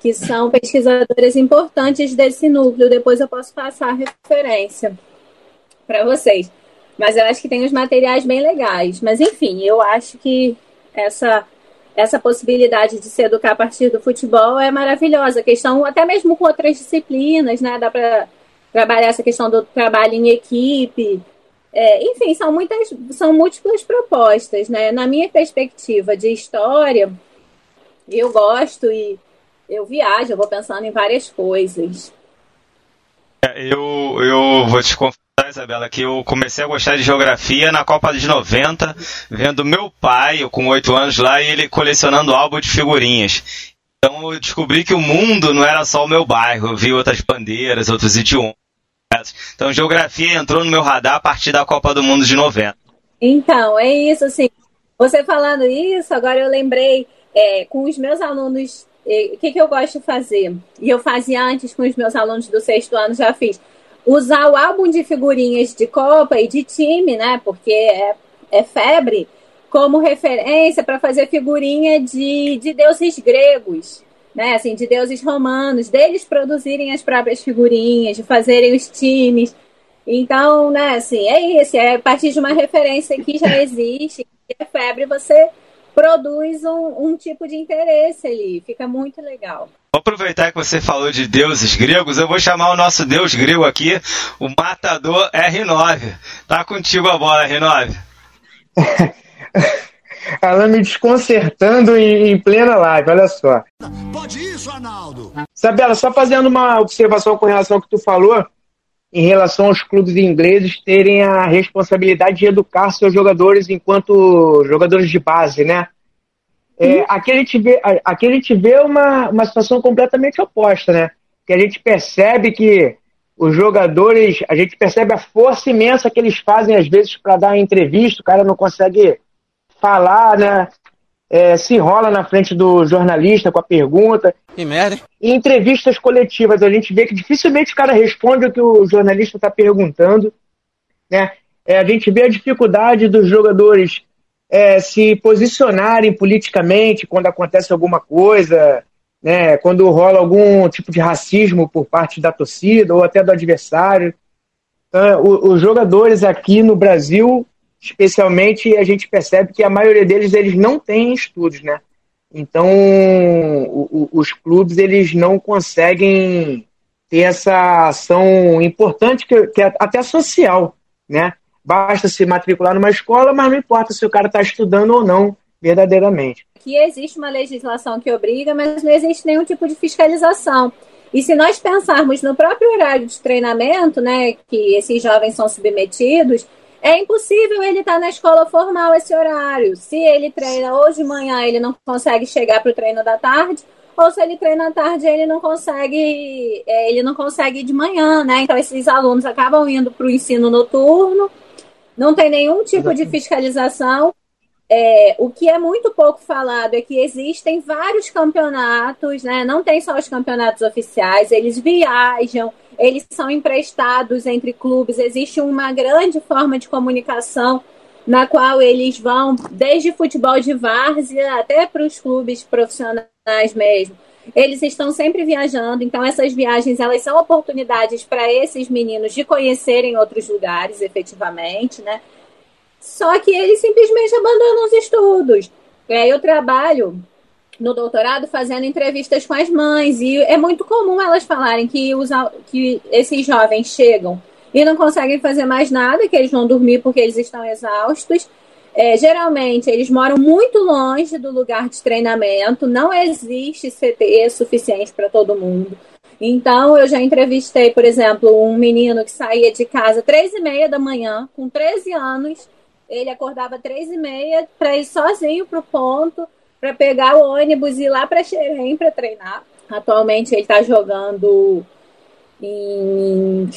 que são pesquisadoras importantes desse núcleo. Depois eu posso passar a referência para vocês. Mas eu acho que tem os materiais bem legais. Mas enfim, eu acho que essa essa possibilidade de se educar a partir do futebol é maravilhosa. A questão, até mesmo com outras disciplinas, né? Dá para trabalhar essa questão do trabalho em equipe. É, enfim, são muitas, são múltiplas propostas, né? Na minha perspectiva de história, eu gosto e eu viajo, eu vou pensando em várias coisas. É, eu, eu vou te Isabela, que eu comecei a gostar de geografia na Copa de 90, vendo meu pai, eu com oito anos lá, e ele colecionando álbum de figurinhas. Então eu descobri que o mundo não era só o meu bairro, eu vi outras bandeiras, outros idiomas. Então geografia entrou no meu radar a partir da Copa do Mundo de 90. Então, é isso, assim. Você falando isso, agora eu lembrei é, com os meus alunos, é, o que, que eu gosto de fazer? E eu fazia antes com os meus alunos do sexto ano, já fiz usar o álbum de figurinhas de Copa e de time, né? Porque é, é febre, como referência para fazer figurinha de, de deuses gregos, né? Assim, de deuses romanos, deles produzirem as próprias figurinhas, de fazerem os times. Então, né, assim, é isso, é a partir de uma referência que já existe, que é febre, você produz um, um tipo de interesse ali, fica muito legal. Vou aproveitar que você falou de deuses gregos, eu vou chamar o nosso deus grego aqui, o Matador R9. Tá contigo a bola, R9. Ela me desconcertando em, em, plena live, olha só. Pode isso, Arnaldo. Isabela, só fazendo uma observação com relação ao que tu falou, em relação aos clubes ingleses terem a responsabilidade de educar seus jogadores enquanto jogadores de base, né? É, aqui a gente vê, aqui a gente vê uma, uma situação completamente oposta, né? Que a gente percebe que os jogadores, a gente percebe a força imensa que eles fazem às vezes para dar entrevista, o cara não consegue falar, né? É, se enrola na frente do jornalista com a pergunta. Que merda. Em entrevistas coletivas, a gente vê que dificilmente o cara responde o que o jornalista está perguntando. Né? É, a gente vê a dificuldade dos jogadores é, se posicionarem politicamente quando acontece alguma coisa, né, quando rola algum tipo de racismo por parte da torcida ou até do adversário. Então, os jogadores aqui no Brasil, especialmente, a gente percebe que a maioria deles eles não têm estudos, né? Então, o, o, os clubes eles não conseguem ter essa ação importante que, que é até social, né? Basta se matricular numa escola, mas não importa se o cara está estudando ou não verdadeiramente. Que existe uma legislação que obriga, mas não existe nenhum tipo de fiscalização. E se nós pensarmos no próprio horário de treinamento, né, que esses jovens são submetidos, é impossível ele estar na escola formal esse horário. Se ele treina hoje de manhã, ele não consegue chegar para o treino da tarde, ou se ele treina à tarde, ele não consegue, é, ele não consegue de manhã, né? Então esses alunos acabam indo para o ensino noturno, não tem nenhum tipo de fiscalização. É, o que é muito pouco falado é que existem vários campeonatos, né? Não tem só os campeonatos oficiais, eles viajam, eles são emprestados entre clubes, existe uma grande forma de comunicação na qual eles vão desde futebol de várzea até para os clubes profissionais mesmo. Eles estão sempre viajando, então essas viagens elas são oportunidades para esses meninos de conhecerem outros lugares, efetivamente, né? Só que eles simplesmente abandonam os estudos. É, eu trabalho no doutorado fazendo entrevistas com as mães e é muito comum elas falarem que, os, que esses jovens chegam e não conseguem fazer mais nada, que eles vão dormir porque eles estão exaustos. É, geralmente eles moram muito longe do lugar de treinamento, não existe CT suficiente para todo mundo. Então, eu já entrevistei, por exemplo, um menino que saía de casa três e meia da manhã, com 13 anos, ele acordava três e meia para ir sozinho para o ponto, para pegar o ônibus e ir lá para Xerém para treinar. Atualmente ele está jogando em,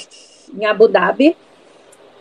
em Abu Dhabi.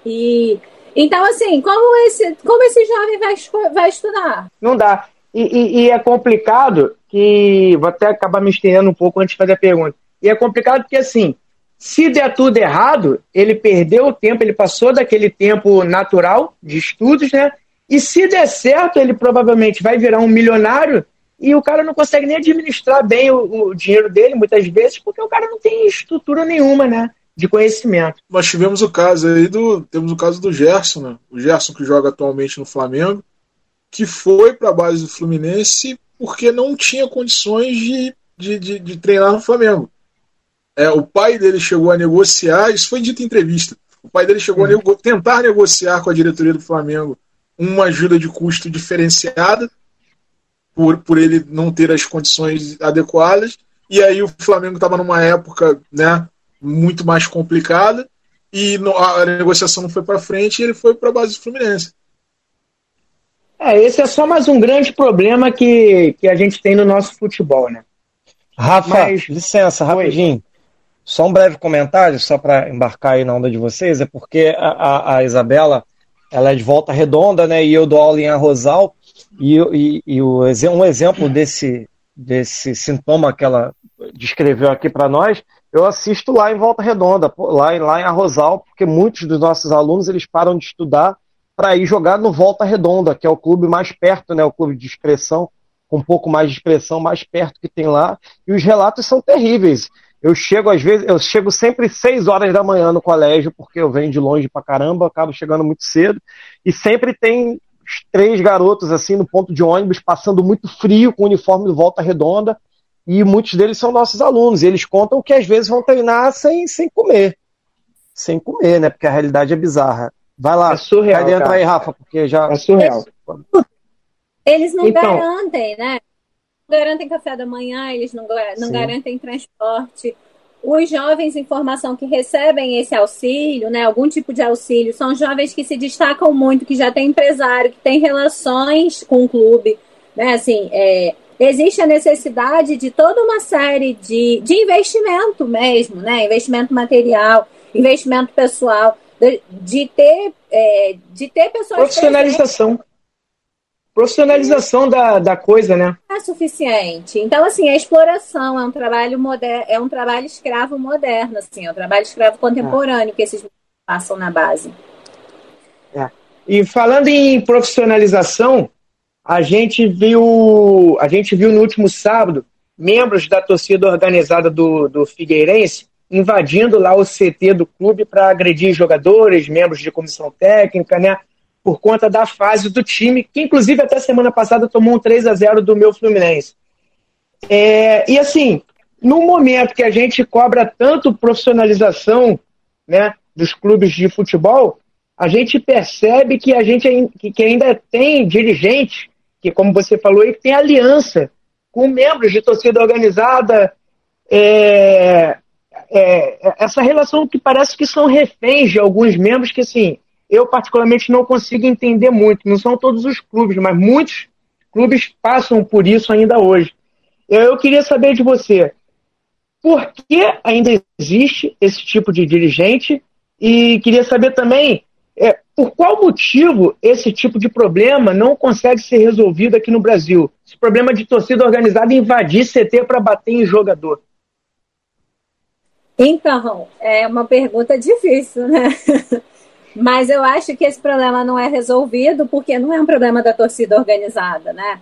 E então, assim, como esse, como esse jovem vai, vai estudar? Não dá. E, e, e, é complicado que. Vou até acabar me estendendo um pouco antes de fazer a pergunta. E é complicado porque, assim, se der tudo errado, ele perdeu o tempo, ele passou daquele tempo natural de estudos, né? E se der certo, ele provavelmente vai virar um milionário e o cara não consegue nem administrar bem o, o dinheiro dele, muitas vezes, porque o cara não tem estrutura nenhuma, né? De conhecimento. Nós tivemos o caso aí do. Temos o caso do Gerson, né? O Gerson que joga atualmente no Flamengo, que foi para a base do Fluminense porque não tinha condições de, de, de, de treinar no Flamengo. É, o pai dele chegou a negociar, isso foi dito em entrevista. O pai dele chegou a nego tentar negociar com a diretoria do Flamengo uma ajuda de custo diferenciada, por, por ele não ter as condições adequadas. E aí o Flamengo estava numa época né, muito mais complicada e a negociação não foi para frente e ele foi para a base do Fluminense. É, esse é só mais um grande problema que, que a gente tem no nosso futebol, né? Rafa, Mas... licença, rapidinho. Só um breve comentário, só para embarcar aí na onda de vocês, é porque a, a, a, Isabela ela é de volta redonda, né? E eu dou aula em Arrozal, e, e, e o, um exemplo desse, desse sintoma que ela descreveu aqui para nós, eu assisto lá em Volta Redonda, lá, lá em Arrozal, porque muitos dos nossos alunos eles param de estudar para ir jogar no Volta Redonda, que é o clube mais perto, né? O clube de expressão, com um pouco mais de expressão, mais perto que tem lá, e os relatos são terríveis. Eu chego, às vezes, eu chego sempre seis horas da manhã no colégio, porque eu venho de longe pra caramba, acabo chegando muito cedo, e sempre tem três garotos assim no ponto de ônibus, passando muito frio, com o uniforme de volta redonda, e muitos deles são nossos alunos, e eles contam que às vezes vão treinar sem, sem comer. Sem comer, né? Porque a realidade é bizarra. Vai lá, é surreal, vai dentro cara. aí, Rafa, porque já. É surreal. Eles não então, garantem, né? garantem café da manhã, eles não, não garantem transporte. Os jovens em formação que recebem esse auxílio, né, algum tipo de auxílio, são jovens que se destacam muito, que já têm empresário, que têm relações com o clube. Né, assim, é, existe a necessidade de toda uma série de, de investimento mesmo, né, investimento material, investimento pessoal, de, de ter, é, de ter pessoas. Profissionalização. Presentes profissionalização da, da coisa, né? É suficiente. Então, assim, a exploração é um trabalho moderno, é um trabalho escravo moderno, assim, é um trabalho escravo contemporâneo é. que esses passam na base. É. E falando em profissionalização, a gente viu, a gente viu no último sábado membros da torcida organizada do, do Figueirense invadindo lá o CT do clube para agredir jogadores, membros de comissão técnica, né? por conta da fase do time, que inclusive até semana passada tomou um 3 a 0 do meu Fluminense. É, e assim, no momento que a gente cobra tanto profissionalização né, dos clubes de futebol, a gente percebe que a gente que ainda tem dirigente, que como você falou, que tem aliança com membros de torcida organizada, é, é, essa relação que parece que são reféns de alguns membros que, assim, eu particularmente não consigo entender muito. Não são todos os clubes, mas muitos clubes passam por isso ainda hoje. Eu queria saber de você, por que ainda existe esse tipo de dirigente? E queria saber também é, por qual motivo esse tipo de problema não consegue ser resolvido aqui no Brasil? Esse problema de torcida organizada invadir CT para bater em jogador. Então, é uma pergunta difícil, né? Mas eu acho que esse problema não é resolvido porque não é um problema da torcida organizada, né?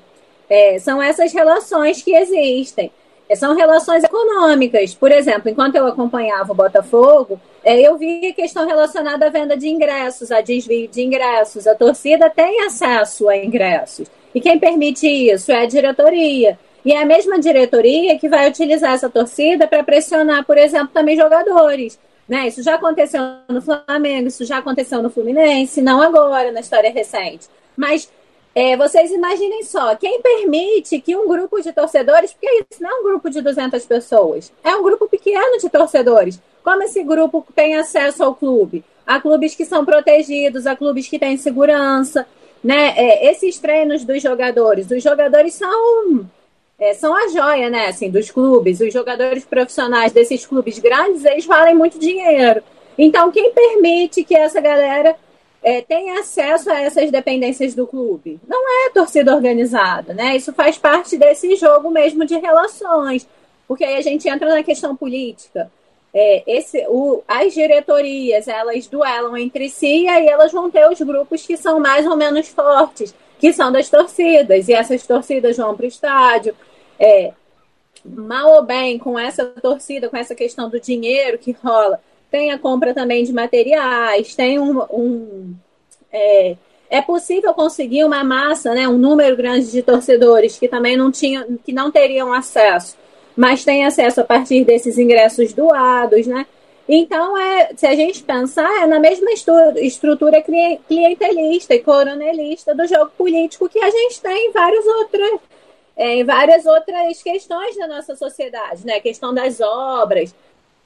É, são essas relações que existem. São relações econômicas. Por exemplo, enquanto eu acompanhava o Botafogo, eu vi questão relacionada à venda de ingressos, a desvio de ingressos. A torcida tem acesso a ingressos. E quem permite isso é a diretoria. E é a mesma diretoria que vai utilizar essa torcida para pressionar, por exemplo, também jogadores. Né? Isso já aconteceu no Flamengo, isso já aconteceu no Fluminense, não agora, na história recente. Mas é, vocês imaginem só, quem permite que um grupo de torcedores, porque isso não é um grupo de 200 pessoas, é um grupo pequeno de torcedores. Como esse grupo tem acesso ao clube? Há clubes que são protegidos, há clubes que têm segurança, né? É, esses treinos dos jogadores, os jogadores são é, são a joia, né, assim, dos clubes. Os jogadores profissionais desses clubes grandes, eles valem muito dinheiro. Então, quem permite que essa galera é, tenha acesso a essas dependências do clube? Não é torcida organizada, né? Isso faz parte desse jogo mesmo de relações. Porque aí a gente entra na questão política. É, esse, o, as diretorias, elas duelam entre si e aí elas vão ter os grupos que são mais ou menos fortes, que são das torcidas. E essas torcidas vão para o estádio, é, mal ou bem com essa torcida, com essa questão do dinheiro que rola, tem a compra também de materiais, tem um. um é, é possível conseguir uma massa, né, um número grande de torcedores que também não tinham, que não teriam acesso, mas tem acesso a partir desses ingressos doados, né? Então, é, se a gente pensar, é na mesma estrutura clientelista e coronelista do jogo político que a gente tem em vários outros, é, em várias outras questões da nossa sociedade, né? A questão das obras,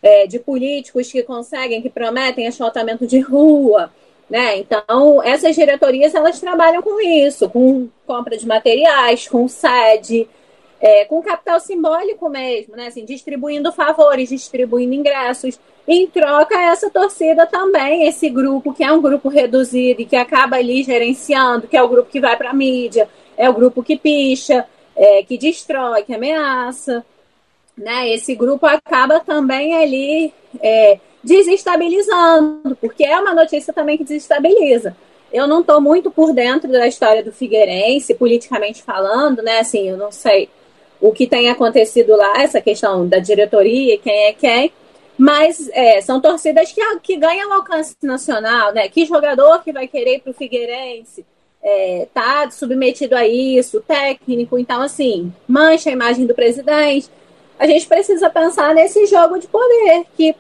é, de políticos que conseguem, que prometem asfaltamento de rua, né? Então, essas diretorias, elas trabalham com isso, com compra de materiais, com sede, é, com capital simbólico mesmo, né? Assim, distribuindo favores, distribuindo ingressos. Em troca, essa torcida também, esse grupo, que é um grupo reduzido e que acaba ali gerenciando, que é o grupo que vai para a mídia, é o grupo que picha, é, que destrói, que ameaça. Né? Esse grupo acaba também ali é, desestabilizando, porque é uma notícia também que desestabiliza. Eu não estou muito por dentro da história do Figueirense, politicamente falando, né? Assim, eu não sei o que tem acontecido lá, essa questão da diretoria, quem é quem, mas é, são torcidas que, que ganham alcance nacional, né? Que jogador que vai querer para o Figueirense? é, tá submetido a isso, técnico, então assim, mancha a imagem do presidente. A gente precisa pensar nesse jogo de poder, que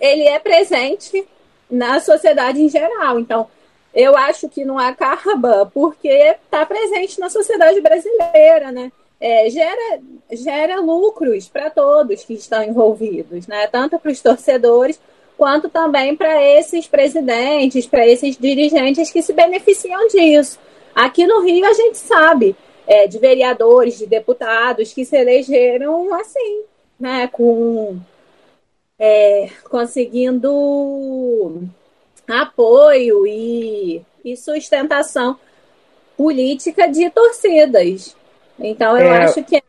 ele é presente na sociedade em geral. Então, eu acho que não acaba porque está presente na sociedade brasileira, né? É, gera, gera lucros para todos que estão envolvidos, né? Tanto para os torcedores quanto também para esses presidentes, para esses dirigentes que se beneficiam disso. Aqui no Rio a gente sabe é, de vereadores, de deputados que se elegeram assim, né, com é, conseguindo apoio e, e, sustentação política de torcidas. Então eu é... acho que é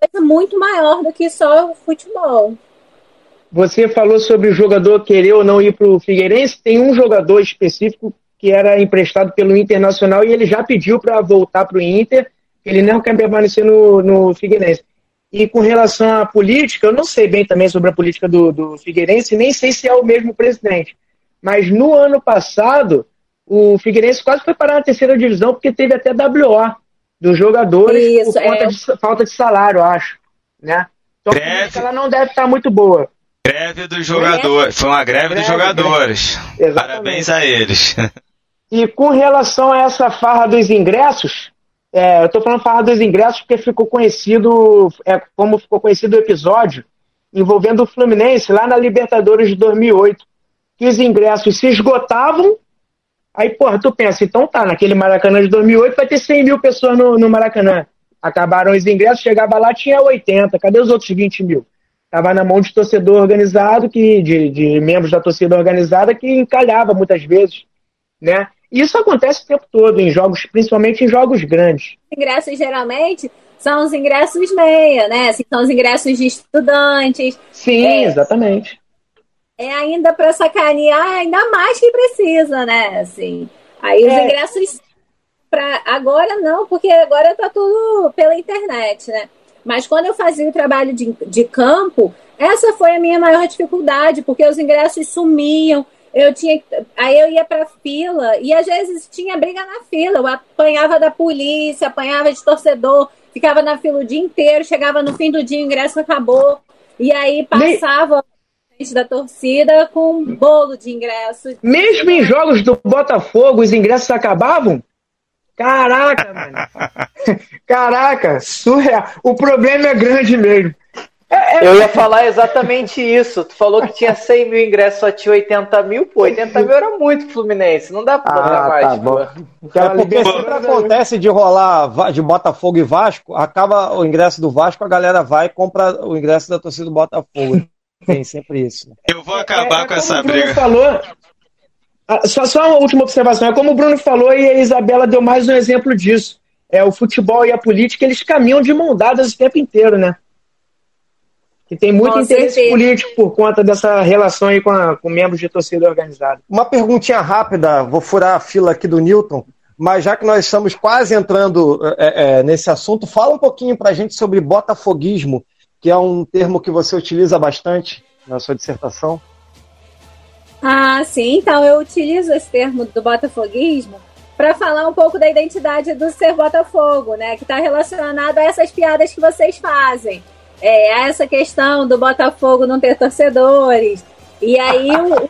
coisa muito maior do que só o futebol. Você falou sobre o jogador querer ou não ir para o Figueirense. Tem um jogador específico que era emprestado pelo Internacional e ele já pediu para voltar para o Inter. Ele não quer permanecer no, no Figueirense. E com relação à política, eu não sei bem também sobre a política do, do Figueirense, nem sei se é o mesmo presidente. Mas no ano passado, o Figueirense quase foi parar na terceira divisão porque teve até WO dos jogadores Isso, por conta é... de falta de salário, acho. Né? Então a ela não deve estar muito boa. Greve dos jogadores. Foi uma greve, greve dos jogadores. Greve. Parabéns a eles. E com relação a essa farra dos ingressos, é, eu estou falando farra dos ingressos porque ficou conhecido, é, como ficou conhecido o episódio envolvendo o Fluminense lá na Libertadores de 2008, que os ingressos se esgotavam. Aí, porra, tu pensa, então tá, naquele Maracanã de 2008 vai ter 100 mil pessoas no, no Maracanã. Acabaram os ingressos, chegava lá, tinha 80. Cadê os outros 20 mil? Estava na mão de torcedor organizado, que, de, de membros da torcida organizada, que encalhava muitas vezes. Né? Isso acontece o tempo todo, em jogos, principalmente em jogos grandes. Ingressos geralmente são os ingressos meia, né? Assim, são os ingressos de estudantes. Sim, é, exatamente. É ainda para sacanear, ainda mais que precisa, né? Assim, aí os é. ingressos para agora não, porque agora tá tudo pela internet, né? Mas quando eu fazia o trabalho de, de campo, essa foi a minha maior dificuldade, porque os ingressos sumiam. Eu tinha, aí eu ia para fila e às vezes tinha briga na fila. Eu apanhava da polícia, apanhava de torcedor, ficava na fila o dia inteiro. Chegava no fim do dia, o ingresso acabou e aí passava Me... da torcida com um bolo de ingressos. Mesmo em jogos do Botafogo, os ingressos acabavam? Caraca, mano. Caraca, surreal. O problema é grande mesmo. É, é... Eu ia falar exatamente isso. Tu falou que tinha 100 mil ingressos, só tinha 80 mil. Pô, 80 mil era muito Fluminense. Não dá pra ah, mais. Tá bom. É porque sempre acontece de rolar de Botafogo e Vasco, acaba o ingresso do Vasco, a galera vai e compra o ingresso da torcida do Botafogo. Tem sempre isso. Eu vou acabar é, é com essa briga. Falou, ah, só, só uma última observação. É como o Bruno falou e a Isabela deu mais um exemplo disso. É, o futebol e a política, eles caminham de mão dadas o tempo inteiro, né? E tem muito Com interesse certeza. político por conta dessa relação aí com, a, com membros de torcida organizada. Uma perguntinha rápida, vou furar a fila aqui do Newton, mas já que nós estamos quase entrando é, é, nesse assunto, fala um pouquinho para a gente sobre botafoguismo, que é um termo que você utiliza bastante na sua dissertação. Ah, sim. Então eu utilizo esse termo do botafoguismo para falar um pouco da identidade do ser Botafogo, né? Que está relacionado a essas piadas que vocês fazem. É, essa questão do Botafogo não ter torcedores. E aí o,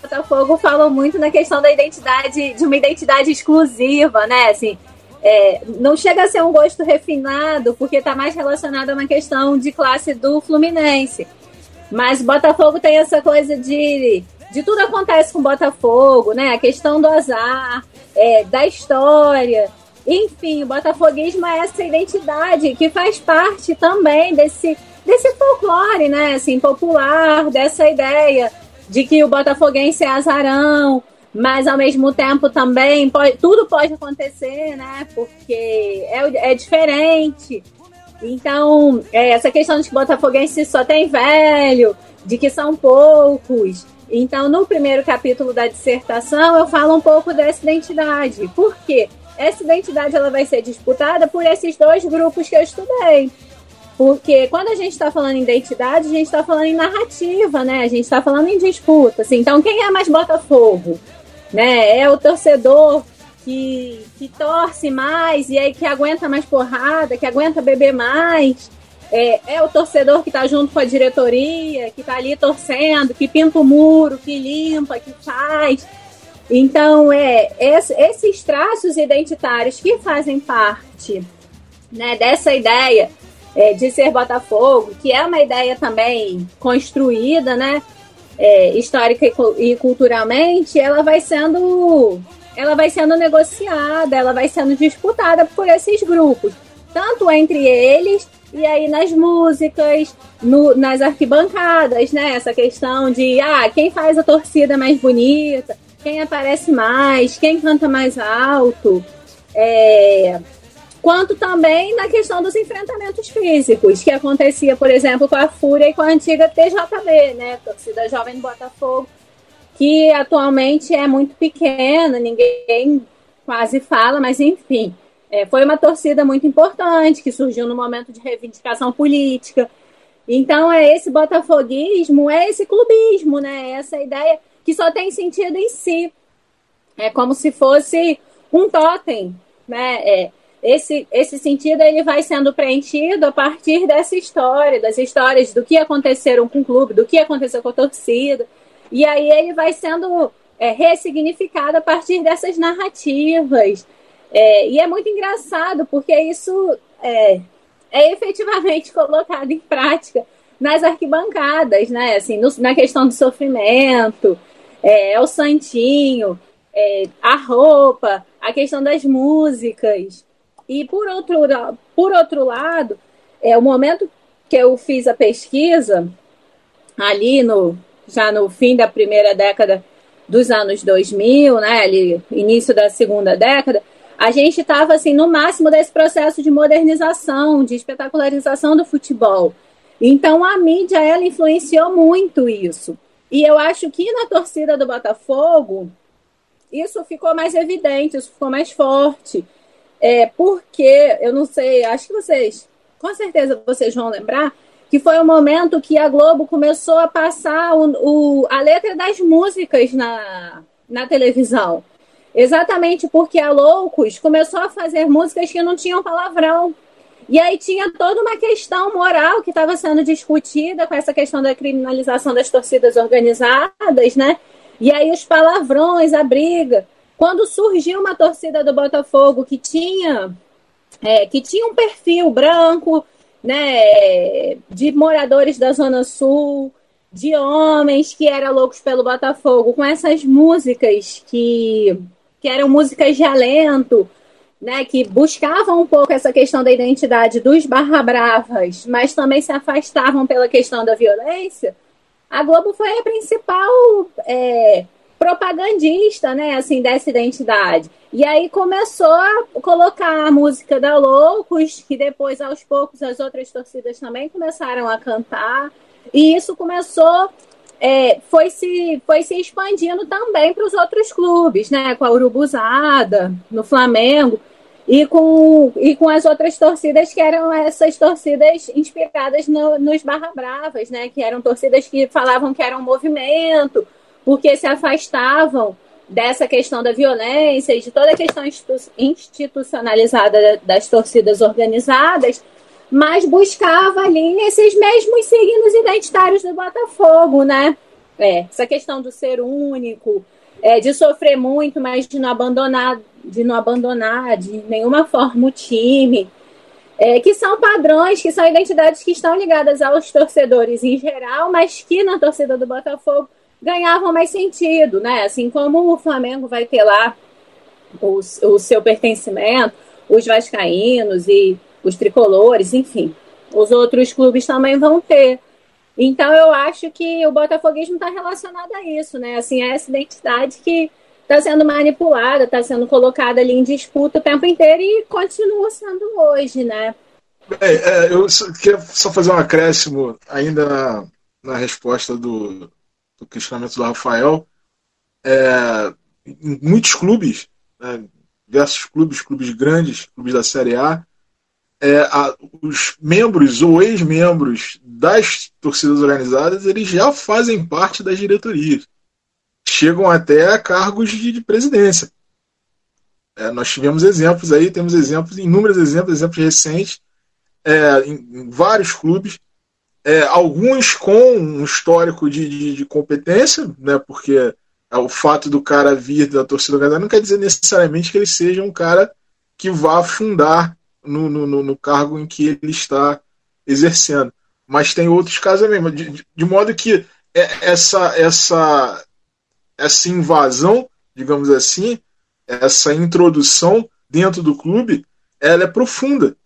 Botafogo fala muito na questão da identidade, de uma identidade exclusiva, né? Assim, é, não chega a ser um gosto refinado, porque está mais relacionado a uma questão de classe do Fluminense. Mas Botafogo tem essa coisa de de tudo acontece com Botafogo, né? A questão do azar, é, da história. Enfim, o botafoguismo é essa identidade que faz parte também desse, desse folclore, né? Assim, popular, dessa ideia de que o botafoguense é azarão, mas ao mesmo tempo também pode, tudo pode acontecer, né? Porque é, é diferente. Então, é, essa questão de que botafoguense só tem velho, de que são poucos, então, no primeiro capítulo da dissertação, eu falo um pouco dessa identidade. Por quê? Essa identidade ela vai ser disputada por esses dois grupos que eu estudei. Porque quando a gente está falando em identidade, a gente está falando em narrativa, né? A gente está falando em disputa. Assim. Então, quem é mais Botafogo? Né? É o torcedor que, que torce mais e aí que aguenta mais porrada, que aguenta beber mais é, é o torcedor que está junto com a diretoria, que está ali torcendo, que pinta o muro, que limpa, que faz. Então, é esses traços identitários que fazem parte né, dessa ideia é, de ser Botafogo, que é uma ideia também construída, né, é, histórica e, e culturalmente, ela vai sendo ela vai sendo negociada, ela vai sendo disputada por esses grupos, tanto entre eles e aí nas músicas, no, nas arquibancadas, né? Essa questão de ah, quem faz a torcida mais bonita, quem aparece mais, quem canta mais alto. É, quanto também na questão dos enfrentamentos físicos, que acontecia, por exemplo, com a Fúria e com a antiga TJB, né? Torcida Jovem do Botafogo, que atualmente é muito pequena, ninguém quase fala, mas enfim. É, foi uma torcida muito importante, que surgiu no momento de reivindicação política. Então, é esse botafoguismo, é esse clubismo, né? É essa ideia que só tem sentido em si. É como se fosse um totem, né? É, esse, esse sentido ele vai sendo preenchido a partir dessa história, das histórias do que aconteceram com o clube, do que aconteceu com a torcida. E aí ele vai sendo é, ressignificado a partir dessas narrativas, é, e é muito engraçado, porque isso é, é efetivamente colocado em prática nas arquibancadas, né? Assim, no, na questão do sofrimento, é, é o santinho, é, a roupa, a questão das músicas. E por outro, por outro lado, é o momento que eu fiz a pesquisa, ali no já no fim da primeira década dos anos 2000, né, ali início da segunda década, a gente estava assim no máximo desse processo de modernização, de espetacularização do futebol. Então a mídia ela influenciou muito isso. E eu acho que na torcida do Botafogo isso ficou mais evidente, isso ficou mais forte. É, porque, eu não sei, acho que vocês, com certeza vocês vão lembrar, que foi o momento que a Globo começou a passar o, o, a letra das músicas na, na televisão. Exatamente porque a Loucos começou a fazer músicas que não tinham palavrão. E aí tinha toda uma questão moral que estava sendo discutida com essa questão da criminalização das torcidas organizadas, né? E aí os palavrões, a briga. Quando surgiu uma torcida do Botafogo que tinha, é, que tinha um perfil branco, né, de moradores da Zona Sul, de homens que eram loucos pelo Botafogo, com essas músicas que, que eram músicas de alento, né, que buscavam um pouco essa questão da identidade dos barra bravas, mas também se afastavam pela questão da violência, a Globo foi a principal é, propagandista, né, assim, dessa identidade. E aí começou a colocar a música da Loucos, que depois, aos poucos, as outras torcidas também começaram a cantar. E isso começou, é, foi, se, foi se expandindo também para os outros clubes, né? Com a Urubuzada, no Flamengo, e com, e com as outras torcidas que eram essas torcidas inspiradas no, nos Barra Bravas, né? Que eram torcidas que falavam que eram um movimento, porque se afastavam dessa questão da violência e de toda a questão institucionalizada das torcidas organizadas, mas buscava ali esses mesmos signos identitários do Botafogo, né? É, essa questão do ser único, é, de sofrer muito, mas de não abandonar, de não abandonar de nenhuma forma o time, é, que são padrões, que são identidades que estão ligadas aos torcedores em geral, mas que na torcida do Botafogo ganhavam mais sentido, né? Assim como o Flamengo vai ter lá o, o seu pertencimento, os vascaínos e os tricolores, enfim. Os outros clubes também vão ter. Então eu acho que o botafoguismo está relacionado a isso, né? Assim, a essa identidade que está sendo manipulada, está sendo colocada ali em disputa o tempo inteiro e continua sendo hoje, né? É, é, eu queria só fazer um acréscimo ainda na, na resposta do, do questionamento do Rafael, é, muitos clubes, né, diversos clubes, clubes grandes, clubes da Série A, é, a, os membros ou ex-membros das torcidas organizadas, eles já fazem parte das diretorias. Chegam até a cargos de, de presidência. É, nós tivemos exemplos aí, temos exemplos, inúmeros exemplos, exemplos recentes, é, em, em vários clubes, é, alguns com um histórico de, de, de, competência, né, porque é, o fato do cara vir da torcida organizada não quer dizer necessariamente que ele seja um cara que vá fundar no, no, no cargo em que ele está exercendo. Mas tem outros casos mesmo, de, de modo que é, essa, essa, essa invasão, digamos assim, essa introdução dentro do clube, ela é profunda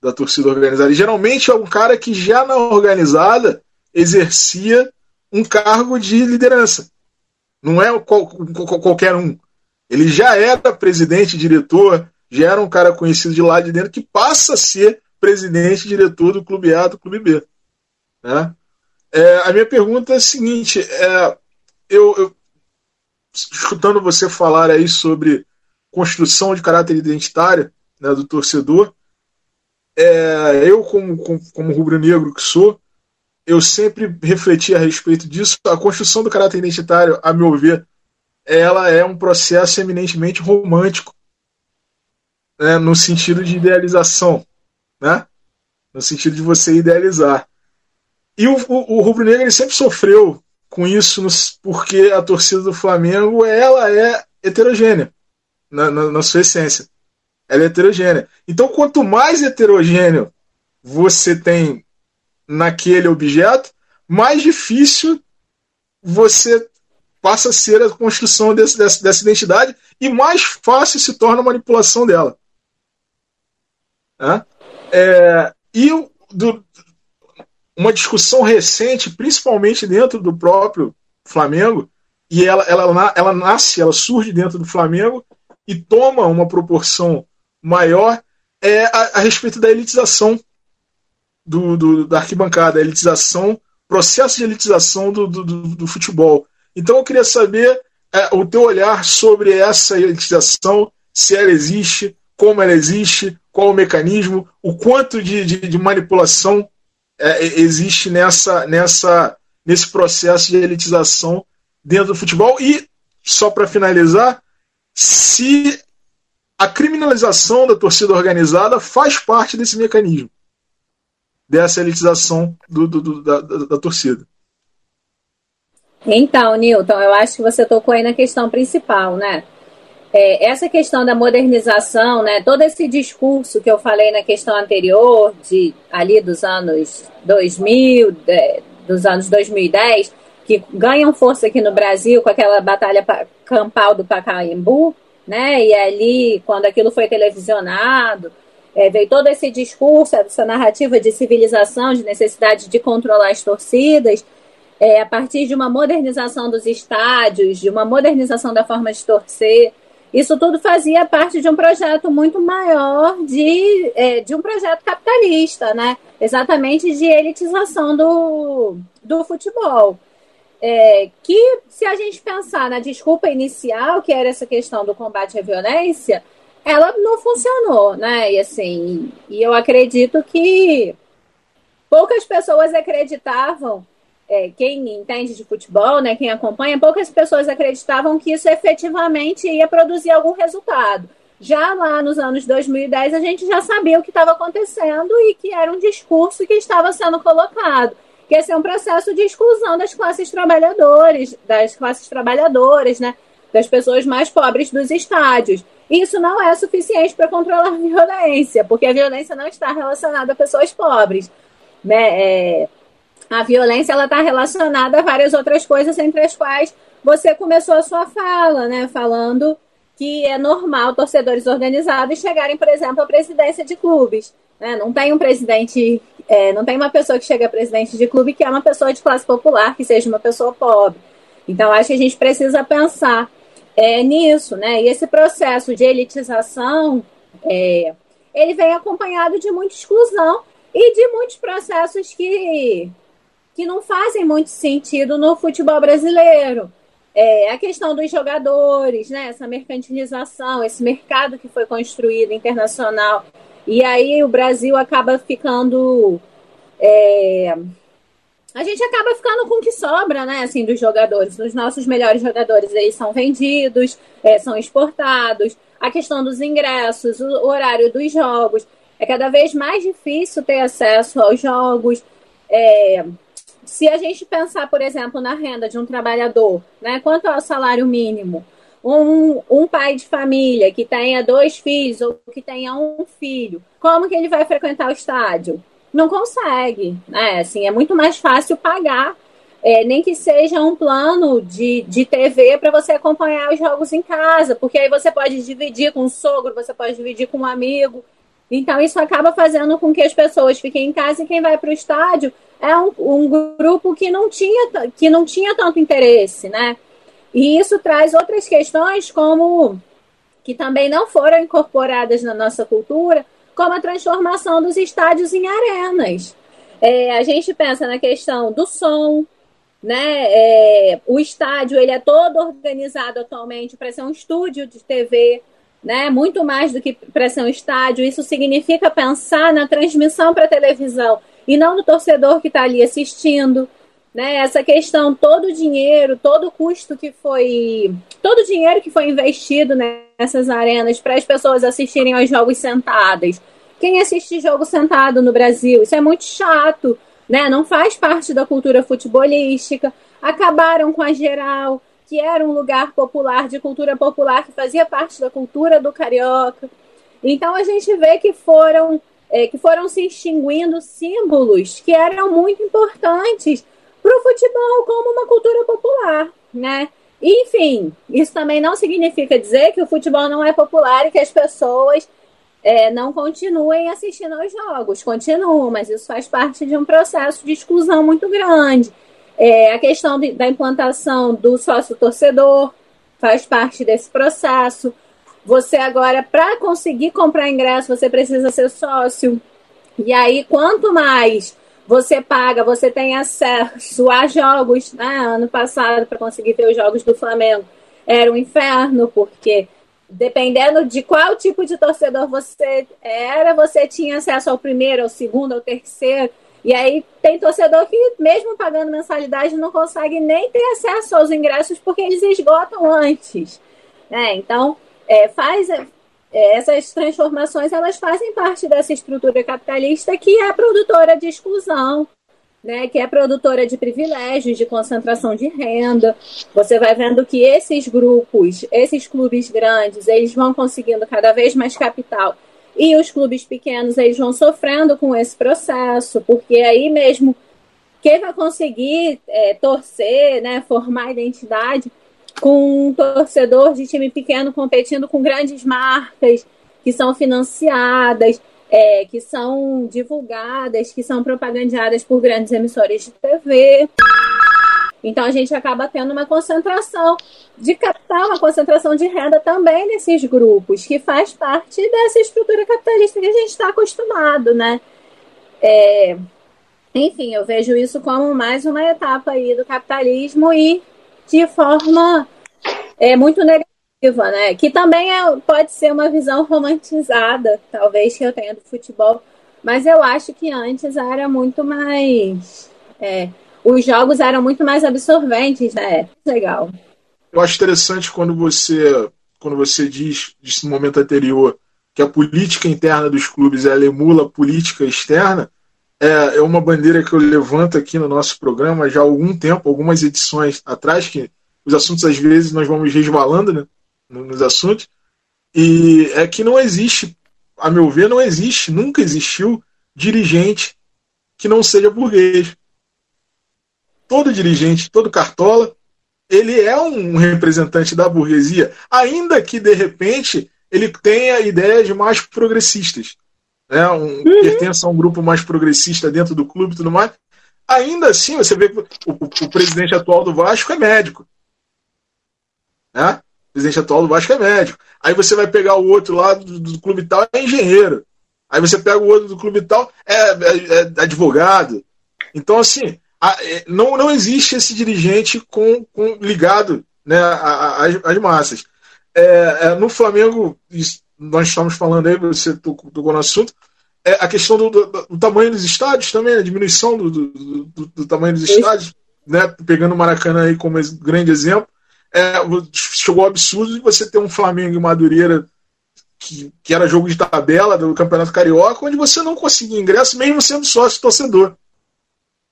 da torcida organizada. E geralmente é um cara que já na organizada exercia um cargo de liderança. Não é qual, qual, qualquer um. Ele já era presidente, diretor, já era um cara conhecido de lá de dentro que passa a ser presidente, diretor do clube A, do clube B. Né? É, a minha pergunta é a seguinte: é, eu, eu, escutando você falar aí sobre construção de caráter identitário né, do torcedor, é, eu, como, como, como rubro-negro que sou, eu sempre refleti a respeito disso. A construção do caráter identitário, a meu ver, ela é um processo eminentemente romântico, né, no sentido de idealização, né? no sentido de você idealizar. E o, o, o rubro-negro ele sempre sofreu com isso, porque a torcida do Flamengo ela é heterogênea na, na, na sua essência ela é heterogênea. Então, quanto mais heterogêneo você tem naquele objeto, mais difícil você passa a ser a construção desse, dessa, dessa identidade e mais fácil se torna a manipulação dela. É, e do, uma discussão recente, principalmente dentro do próprio Flamengo, e ela, ela, ela nasce, ela surge dentro do Flamengo e toma uma proporção maior é a, a respeito da elitização do, do, da arquibancada, a elitização, processo de elitização do, do, do futebol. Então eu queria saber é, o teu olhar sobre essa elitização, se ela existe, como ela existe, qual o mecanismo, o quanto de, de, de manipulação é, existe nessa, nessa, nesse processo de elitização dentro do futebol. E, só para finalizar, se a criminalização da torcida organizada faz parte desse mecanismo, dessa elitização do, do, do da, da, da torcida. Então, Newton, eu acho que você tocou aí na questão principal, né? É, essa questão da modernização, né? Todo esse discurso que eu falei na questão anterior, de ali dos anos 2000, de, dos anos 2010, que ganham força aqui no Brasil com aquela batalha campal do Pacaembu, né? E ali, quando aquilo foi televisionado, é, veio todo esse discurso, essa narrativa de civilização, de necessidade de controlar as torcidas é, a partir de uma modernização dos estádios, de uma modernização da forma de torcer. Isso tudo fazia parte de um projeto muito maior de, é, de um projeto capitalista, né? Exatamente de elitização do, do futebol. É, que, se a gente pensar na desculpa inicial, que era essa questão do combate à violência, ela não funcionou, né? E assim, e eu acredito que poucas pessoas acreditavam é, quem entende de futebol, né, quem acompanha, poucas pessoas acreditavam que isso efetivamente ia produzir algum resultado. Já lá nos anos 2010, a gente já sabia o que estava acontecendo e que era um discurso que estava sendo colocado, que esse é um processo de exclusão das classes trabalhadoras, das classes trabalhadoras, né, das pessoas mais pobres dos estádios. Isso não é suficiente para controlar a violência, porque a violência não está relacionada a pessoas pobres. Né? É, a violência ela está relacionada a várias outras coisas, entre as quais você começou a sua fala, né? Falando que é normal torcedores organizados chegarem, por exemplo, à presidência de clubes. Né? Não tem um presidente, é, não tem uma pessoa que chega a presidente de clube que é uma pessoa de classe popular, que seja uma pessoa pobre. Então, acho que a gente precisa pensar é, nisso, né? E esse processo de elitização, é, ele vem acompanhado de muita exclusão e de muitos processos que que não fazem muito sentido no futebol brasileiro. É, a questão dos jogadores, né, essa mercantilização, esse mercado que foi construído internacional. E aí o Brasil acaba ficando. É, a gente acaba ficando com o que sobra, né, assim, dos jogadores. Os nossos melhores jogadores, eles são vendidos, é, são exportados. A questão dos ingressos, o horário dos jogos. É cada vez mais difícil ter acesso aos jogos. É, se a gente pensar, por exemplo, na renda de um trabalhador, né, quanto é o salário mínimo? Um, um pai de família que tenha dois filhos ou que tenha um filho, como que ele vai frequentar o estádio? Não consegue, né? Assim, é muito mais fácil pagar, é, nem que seja um plano de, de TV para você acompanhar os jogos em casa, porque aí você pode dividir com o sogro, você pode dividir com um amigo. Então, isso acaba fazendo com que as pessoas fiquem em casa e quem vai para o estádio é um, um, grupo que não, tinha, que não tinha tanto interesse, né? E isso traz outras questões como que também não foram incorporadas na nossa cultura, como a transformação dos estádios em arenas. É, a gente pensa na questão do som, né? É, o estádio ele é todo organizado atualmente para ser um estúdio de TV, né? Muito mais do que para ser um estádio. Isso significa pensar na transmissão para televisão e não no torcedor que está ali assistindo. Né? Essa questão, todo o dinheiro, todo o custo que foi. Todo o dinheiro que foi investido nessas arenas para as pessoas assistirem aos jogos sentadas. Quem assiste jogo sentado no Brasil? Isso é muito chato, né? Não faz parte da cultura futebolística. Acabaram com a geral, que era um lugar popular, de cultura popular, que fazia parte da cultura do carioca. Então a gente vê que foram é, que foram se extinguindo símbolos que eram muito importantes para o futebol como uma cultura popular, né? Enfim, isso também não significa dizer que o futebol não é popular e que as pessoas é, não continuem assistindo aos jogos. Continuam, mas isso faz parte de um processo de exclusão muito grande. É, a questão de, da implantação do sócio-torcedor faz parte desse processo. Você agora, para conseguir comprar ingresso, você precisa ser sócio. E aí, quanto mais você paga, você tem acesso a jogos. Né? Ano passado, para conseguir ver os jogos do Flamengo, era um inferno, porque dependendo de qual tipo de torcedor você era, você tinha acesso ao primeiro, ao segundo, ao terceiro. E aí tem torcedor que, mesmo pagando mensalidade, não consegue nem ter acesso aos ingressos porque eles esgotam antes. Né? Então, é, faz é, essas transformações elas fazem parte dessa estrutura capitalista que é produtora de exclusão, né, que é produtora de privilégios, de concentração de renda. Você vai vendo que esses grupos, esses clubes grandes, eles vão conseguindo cada vez mais capital. E os clubes pequenos, eles vão sofrendo com esse processo, porque aí mesmo quem vai conseguir é, torcer, né, formar identidade, com um torcedor de time pequeno competindo com grandes marcas que são financiadas, é, que são divulgadas, que são propagandeadas por grandes emissoras de TV. Então a gente acaba tendo uma concentração de capital, uma concentração de renda também nesses grupos, que faz parte dessa estrutura capitalista que a gente está acostumado, né? É, enfim, eu vejo isso como mais uma etapa aí do capitalismo e de forma é, muito negativa, né? Que também é, pode ser uma visão romantizada, talvez, que eu tenha do futebol, mas eu acho que antes era muito mais. É, os jogos eram muito mais absorventes, né? Legal. Eu acho interessante quando você, quando você diz, disse no momento anterior, que a política interna dos clubes ela emula a política externa. É, é uma bandeira que eu levanto aqui no nosso programa já há algum tempo, algumas edições atrás, que os assuntos às vezes nós vamos resvalando né, nos assuntos, e é que não existe, a meu ver, não existe, nunca existiu dirigente que não seja burguês. Todo dirigente, todo cartola, ele é um representante da burguesia, ainda que de repente ele tenha ideias mais progressistas, né? um, uhum. pertença a um grupo mais progressista dentro do clube e tudo mais. Ainda assim, você vê que o, o, presidente atual do Vasco é médico. Né? O presidente atual do Vasco é médico. Aí você vai pegar o outro lá do, do clube tal, é engenheiro. Aí você pega o outro do clube tal, é, é, é advogado. Então, assim, a, é, não, não existe esse dirigente com, com ligado né, às massas. É, é, no Flamengo, nós estamos falando aí, você tocou no assunto, é a questão do, do, do, tamanho dos estádios também, a diminuição do, do tamanho dos estádios, né, pegando o Maracanã aí como grande exemplo é, chegou ao absurdo de você ter um Flamengo e Madureira que, que era jogo de tabela do Campeonato Carioca, onde você não conseguia ingresso, mesmo sendo sócio torcedor.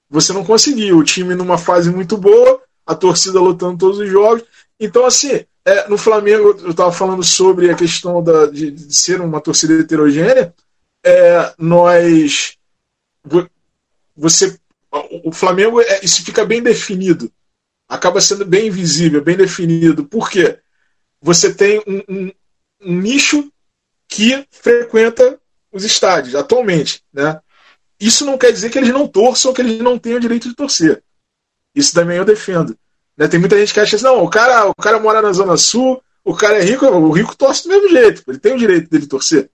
Você não conseguia. O time numa fase muito boa, a torcida lutando todos os jogos. Então, assim, é, no Flamengo, eu estava falando sobre a questão da, de, de, ser uma torcida heterogênea. É, nós. Você. O Flamengo, é, isso fica bem definido acaba sendo bem visível, bem definido. Por quê? Você tem um, um, um nicho que frequenta os estádios atualmente. Né? Isso não quer dizer que eles não torçam que eles não tenham direito de torcer. Isso também eu defendo. Né? Tem muita gente que acha assim, não, o cara, o cara mora na Zona Sul, o cara é rico, o rico torce do mesmo jeito, ele tem o direito dele torcer.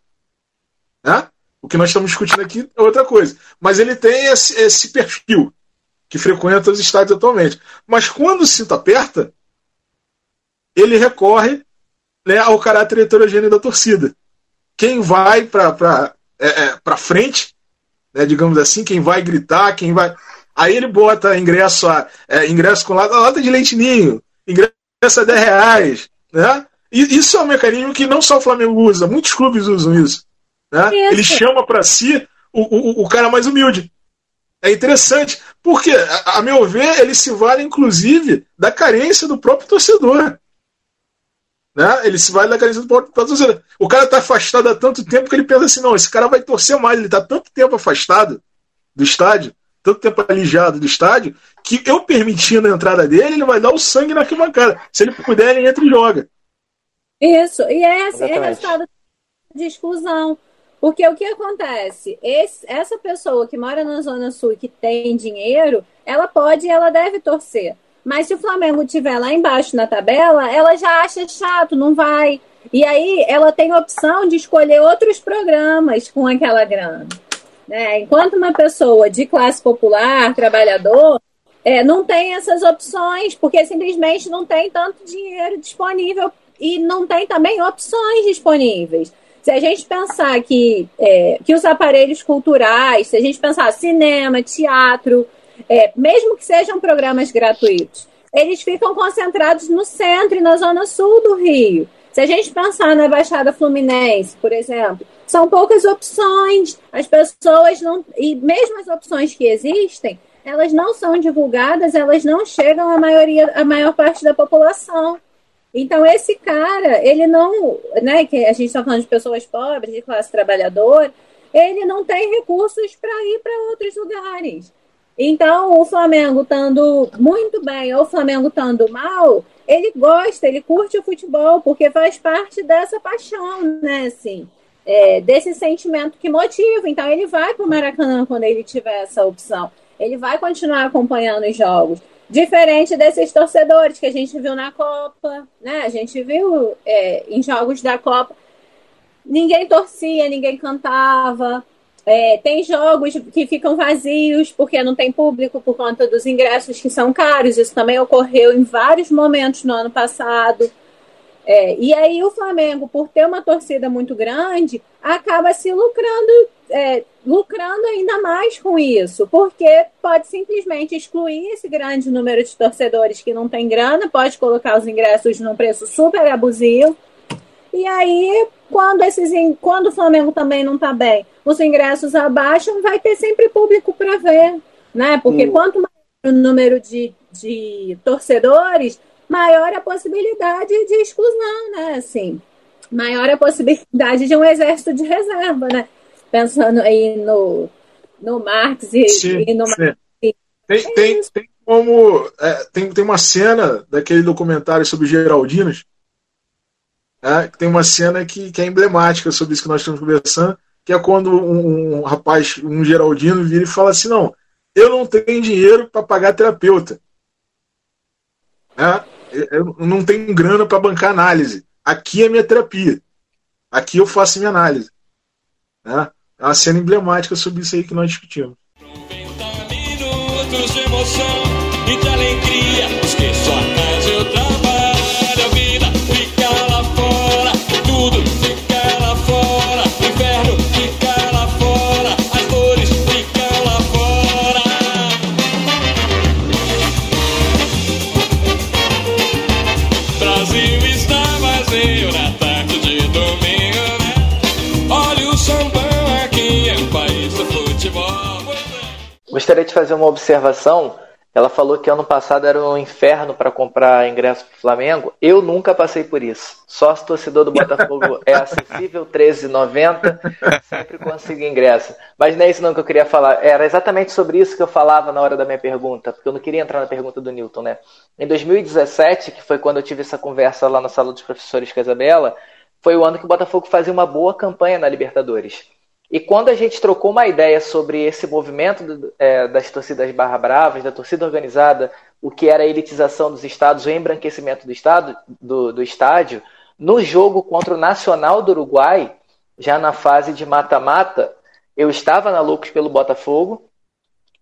Né? O que nós estamos discutindo aqui é outra coisa. Mas ele tem esse, esse perfil que frequenta os estádios atualmente. Mas quando o cinto aperta, ele recorre né, ao caráter heterogêneo da torcida. Quem vai para é, é, frente, né, digamos assim, quem vai gritar, quem vai. Aí ele bota ingresso, a, é, ingresso com lata, lata de leitinho, ingresso a 10 reais. Né? E isso é um mecanismo que não só o Flamengo usa, muitos clubes usam isso. Né? Ele chama para si o, o, o cara mais humilde. É interessante, porque, a, meu ver, ele se vale, inclusive, da carência do próprio torcedor. Né? Ele se vai da camisa do torcida. O cara tá afastado há tanto tempo que ele pensa assim: não, esse cara vai torcer mais. Ele tá tanto tempo afastado do estádio, tanto tempo alijado do estádio, que eu permitindo a entrada dele, ele vai dar o sangue na arquibancada. Se ele puder, ele entra e joga. Isso, e é, é resultado de exclusão. Porque o que acontece? Esse, essa pessoa que mora na Zona Sul e que tem dinheiro, ela pode e ela deve torcer. Mas se o Flamengo estiver lá embaixo na tabela, ela já acha chato, não vai. E aí ela tem a opção de escolher outros programas com aquela grana. Né? Enquanto uma pessoa de classe popular, trabalhador, é, não tem essas opções, porque simplesmente não tem tanto dinheiro disponível e não tem também opções disponíveis. Se a gente pensar que, é, que os aparelhos culturais, se a gente pensar cinema, teatro, é, mesmo que sejam programas gratuitos, eles ficam concentrados no centro e na zona sul do Rio. Se a gente pensar na Baixada Fluminense, por exemplo, são poucas opções, as pessoas não. E mesmo as opções que existem, elas não são divulgadas, elas não chegam à maioria, à maior parte da população. Então, esse cara, ele não, né, que a gente está falando de pessoas pobres, de classe trabalhadora, ele não tem recursos para ir para outros lugares. Então, o Flamengo estando muito bem ou o Flamengo estando mal, ele gosta, ele curte o futebol, porque faz parte dessa paixão, né, assim, é, desse sentimento que motiva. Então, ele vai para o Maracanã quando ele tiver essa opção. Ele vai continuar acompanhando os jogos. Diferente desses torcedores que a gente viu na Copa, né? A gente viu é, em jogos da Copa, ninguém torcia, ninguém cantava. É, tem jogos que ficam vazios porque não tem público por conta dos ingressos que são caros. Isso também ocorreu em vários momentos no ano passado. É, e aí o Flamengo, por ter uma torcida muito grande, acaba se lucrando, é, lucrando ainda mais com isso, porque pode simplesmente excluir esse grande número de torcedores que não tem grana, pode colocar os ingressos num preço super abusivo. E aí, quando, esses, quando o Flamengo também não está bem, os ingressos abaixam, vai ter sempre público para ver, né? Porque hum. quanto maior o número de, de torcedores, maior a possibilidade de exclusão, né? Assim, maior a possibilidade de um exército de reserva, né? Pensando aí no, no Marx e, sim, e no sim. Tem, é tem, tem, como. É, tem, tem uma cena daquele documentário sobre Geraldinas. É, tem uma cena que, que é emblemática sobre isso que nós estamos conversando, que é quando um, um rapaz, um Geraldino, vira e fala assim: não, eu não tenho dinheiro para pagar terapeuta. É, eu não tenho grana para bancar análise. Aqui é minha terapia. Aqui eu faço minha análise. Né? É uma cena emblemática sobre isso aí que nós discutimos. minutos de emoção e de alegria, Gostaria de fazer uma observação. Ela falou que ano passado era um inferno para comprar ingresso para o Flamengo. Eu nunca passei por isso. Sócio torcedor do Botafogo é acessível, 13,90. Sempre consigo ingresso. Mas não é isso não que eu queria falar. Era exatamente sobre isso que eu falava na hora da minha pergunta, porque eu não queria entrar na pergunta do Newton, né? Em 2017, que foi quando eu tive essa conversa lá na sala dos professores com a Isabela, foi o ano que o Botafogo fazia uma boa campanha na Libertadores. E quando a gente trocou uma ideia sobre esse movimento é, das torcidas barra bravas, da torcida organizada, o que era a elitização dos estados, o embranquecimento do, estado, do, do estádio, no jogo contra o Nacional do Uruguai, já na fase de mata-mata, eu estava na Loucos pelo Botafogo.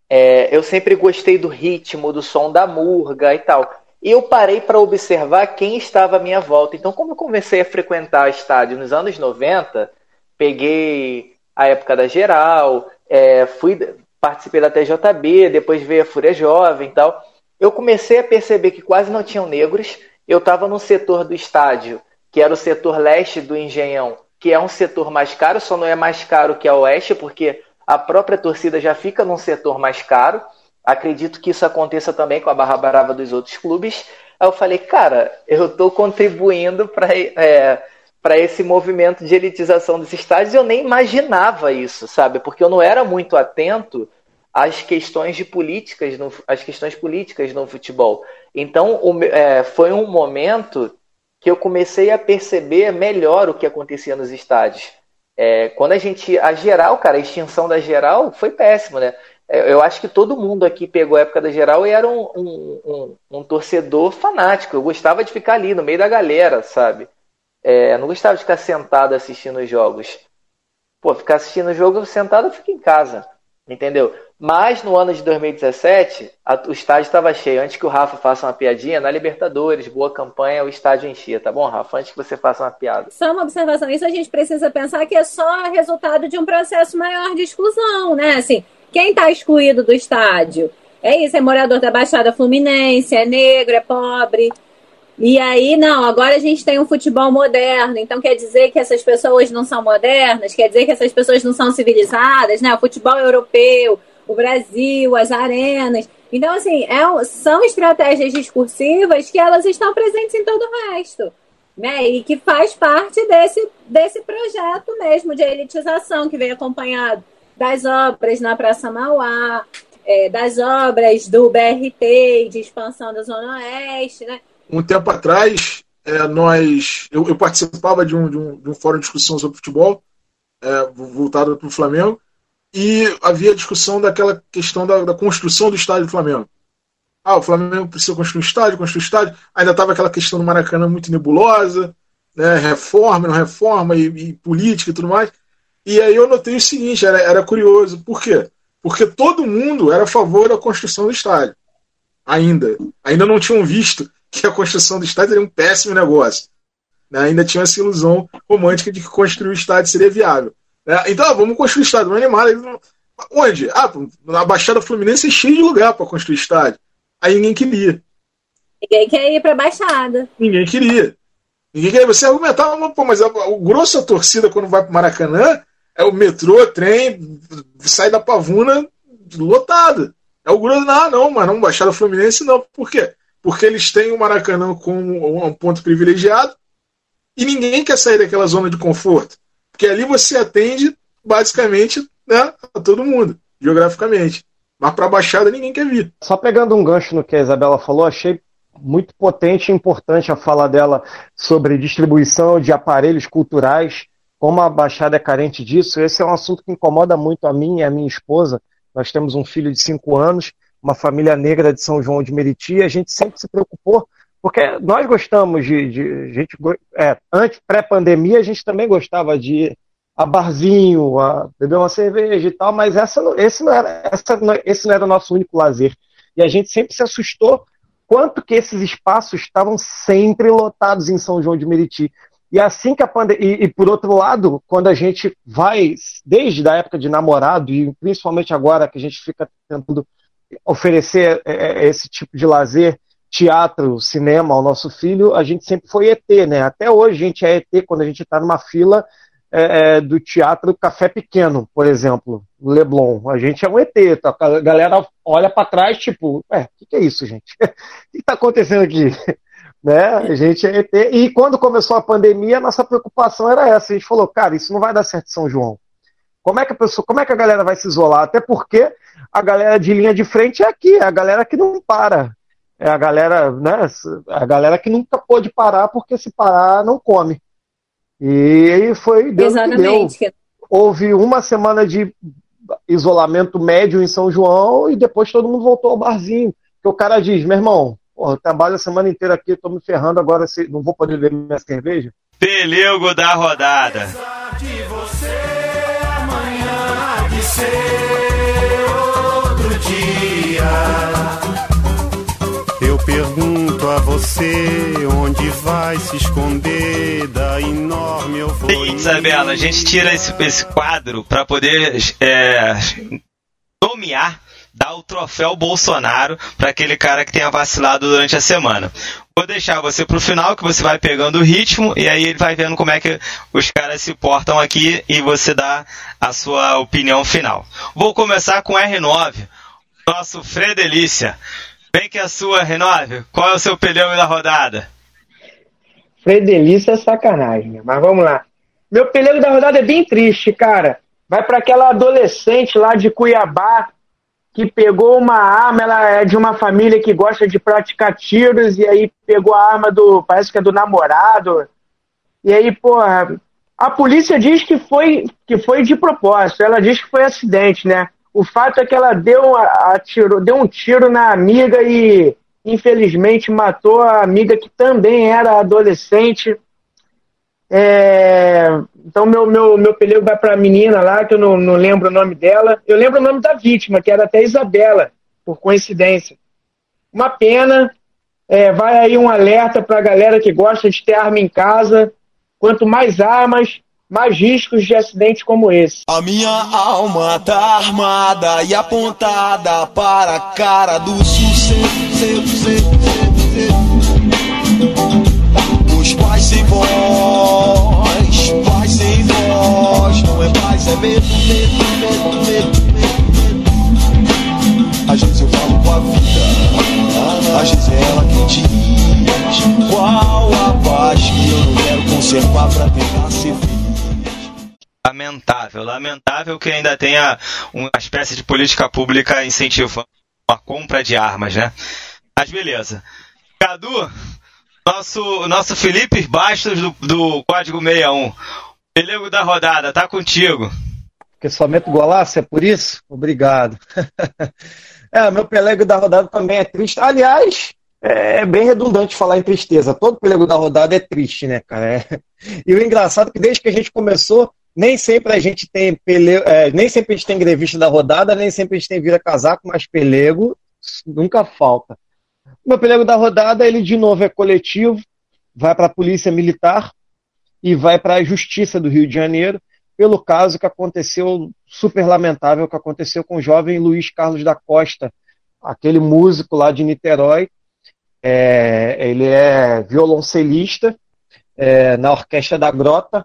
É, eu sempre gostei do ritmo, do som da murga e tal. E eu parei para observar quem estava à minha volta. Então, como eu comecei a frequentar estádio nos anos 90, peguei a época da geral, é, fui participei da TJB, depois veio a Fúria Jovem e tal. Eu comecei a perceber que quase não tinham negros. Eu estava no setor do estádio, que era o setor leste do Engenhão, que é um setor mais caro, só não é mais caro que a oeste, porque a própria torcida já fica num setor mais caro. Acredito que isso aconteça também com a Barra Brava dos outros clubes. Aí eu falei, cara, eu estou contribuindo para é, para esse movimento de elitização dos estádios. Eu nem imaginava isso, sabe? Porque eu não era muito atento às questões de políticas, no, às questões políticas no futebol. Então, o, é, foi um momento que eu comecei a perceber melhor o que acontecia nos estádios. É, quando a gente. A geral, cara, a extinção da geral foi péssimo, né? É, eu acho que todo mundo aqui pegou a época da geral e era um, um, um, um torcedor fanático. Eu gostava de ficar ali no meio da galera, sabe? É, não gostava de ficar sentado assistindo os jogos. Pô, ficar assistindo o jogo sentado eu fico em casa. Entendeu? Mas no ano de 2017, a, o estádio estava cheio. Antes que o Rafa faça uma piadinha, na Libertadores, boa campanha, o estádio enchia, tá bom, Rafa? Antes que você faça uma piada. Só uma observação: isso a gente precisa pensar que é só resultado de um processo maior de exclusão, né? Assim, quem está excluído do estádio? É isso, é morador da Baixada Fluminense, é negro, é pobre. E aí, não, agora a gente tem um futebol moderno, então quer dizer que essas pessoas não são modernas, quer dizer que essas pessoas não são civilizadas, né? O futebol europeu, o Brasil, as arenas. Então, assim, é, são estratégias discursivas que elas estão presentes em todo o resto. Né? E que faz parte desse, desse projeto mesmo de elitização que vem acompanhado das obras na Praça Mauá, é, das obras do BRT de expansão da Zona Oeste, né? Um tempo atrás, é, nós, eu, eu participava de um, de, um, de um, fórum de discussão sobre futebol, é, voltado para o Flamengo, e havia discussão daquela questão da, da, construção do estádio do Flamengo. Ah, o Flamengo precisa construir um estádio, construir um estádio. Ainda estava aquela questão do Maracanã muito nebulosa, né, reforma, não reforma, e, e, política e tudo mais. E aí eu notei o seguinte, era, era curioso. Por quê? Porque todo mundo era a favor da construção do estádio. Ainda. Ainda não tinham visto que a construção do estádio seria um péssimo negócio. Né? Ainda tinha essa ilusão romântica de que construir o estádio seria viável. Né? Então, ah, vamos construir o estádio. Vamos animar. Onde? Ah, na Baixada Fluminense é cheio de lugar para construir estádio. Aí ninguém queria. Ninguém quer ir para a Baixada. Ninguém queria. Ninguém queria. Você argumentava, pô, mas o grosso da torcida quando vai para Maracanã é o metrô, trem, sai da pavuna lotado. É o grosso, não, não, mas não, Baixada Fluminense não. Por quê? Porque eles têm o Maracanã como um ponto privilegiado e ninguém quer sair daquela zona de conforto, porque ali você atende basicamente né, a todo mundo, geograficamente. Mas para a Baixada ninguém quer vir. Só pegando um gancho no que a Isabela falou, achei muito potente e importante a fala dela sobre distribuição de aparelhos culturais, como a Baixada é carente disso. Esse é um assunto que incomoda muito a mim e a minha esposa. Nós temos um filho de cinco anos uma família negra de São João de Meriti, a gente sempre se preocupou, porque nós gostamos de. de gente, é, antes, pré-pandemia, a gente também gostava de ir a barzinho, a beber uma cerveja e tal, mas essa, esse, não era, essa, esse não era o nosso único lazer. E a gente sempre se assustou quanto que esses espaços estavam sempre lotados em São João de Meriti. E assim que a pandemia. E, e, por outro lado, quando a gente vai, desde a época de namorado, e principalmente agora que a gente fica tentando oferecer é, é, esse tipo de lazer, teatro, cinema ao nosso filho, a gente sempre foi ET, né? Até hoje a gente é ET quando a gente está numa fila é, é, do teatro Café Pequeno, por exemplo, Leblon. A gente é um ET, tá? a galera olha para trás, tipo, é, o que, que, é isso, gente? O que está acontecendo aqui? né? A gente é ET. E quando começou a pandemia, a nossa preocupação era essa. A gente falou, cara, isso não vai dar certo em São João. Como é que a pessoa, como é que a galera vai se isolar? Até porque a galera de linha de frente é aqui, é a galera que não para. É a galera, né? A galera que nunca pôde parar porque se parar não come. E foi Deus Exatamente. Que deu. Houve uma semana de isolamento médio em São João e depois todo mundo voltou ao barzinho. Que o cara diz, meu irmão, porra, eu trabalho a semana inteira aqui, tô me ferrando agora, não vou poder beber minha cerveja. Pelego da rodada. De você, amanhã de ser dia. Eu pergunto a você onde vai se esconder da enorme euforia. Isabela, a gente tira esse, esse quadro para poder é, nomear dar o troféu Bolsonaro para aquele cara que tenha vacilado durante a semana. Vou deixar você para o final, que você vai pegando o ritmo e aí ele vai vendo como é que os caras se portam aqui e você dá a sua opinião final. Vou começar com R9 nosso Fredelícia. Vem que é a sua, Renove. Qual é o seu pelego da rodada? Fredelícia é sacanagem, né? mas vamos lá. Meu pelego da rodada é bem triste, cara. Vai para aquela adolescente lá de Cuiabá que pegou uma arma, ela é de uma família que gosta de praticar tiros, e aí pegou a arma do, parece que é do namorado. E aí, porra, a polícia diz que foi, que foi de propósito, ela diz que foi acidente, né? O fato é que ela deu, atirou, deu um tiro na amiga e infelizmente matou a amiga que também era adolescente. É, então meu, meu, meu pelego vai para a menina lá, que eu não, não lembro o nome dela. Eu lembro o nome da vítima, que era até Isabela, por coincidência. Uma pena. É, vai aí um alerta para a galera que gosta de ter arma em casa. Quanto mais armas, mais riscos de acidentes como esse. A minha alma tá armada e apontada para a cara do sucesso. Os pais sem voz, não é paz, é medo, medo, medo, medo, medo. Às vezes eu falo com a vida, às vezes é ela que diz qual a paz que eu não quero conservar pra tentar ser feliz. Lamentável, lamentável que ainda tenha uma espécie de política pública incentivando a compra de armas, né? Mas beleza. Cadu, nosso, nosso Felipe Bastos do, do Código 61. Pelego da rodada, tá contigo. Porque só meto golaço, é por isso? Obrigado. é, meu pelego da rodada também é triste. Aliás, é bem redundante falar em tristeza. Todo pelego da rodada é triste, né, cara? É... E o engraçado é que desde que a gente começou, nem sempre a gente tem pelego, é, nem sempre a gente tem grevista da rodada, nem sempre a gente tem vira casaco, mas pelego nunca falta. Meu pelego da rodada, ele de novo é coletivo, vai para a Polícia Militar e vai para a Justiça do Rio de Janeiro, pelo caso que aconteceu, super lamentável, que aconteceu com o jovem Luiz Carlos da Costa, aquele músico lá de Niterói. É, ele é violoncelista é, na Orquestra da Grota,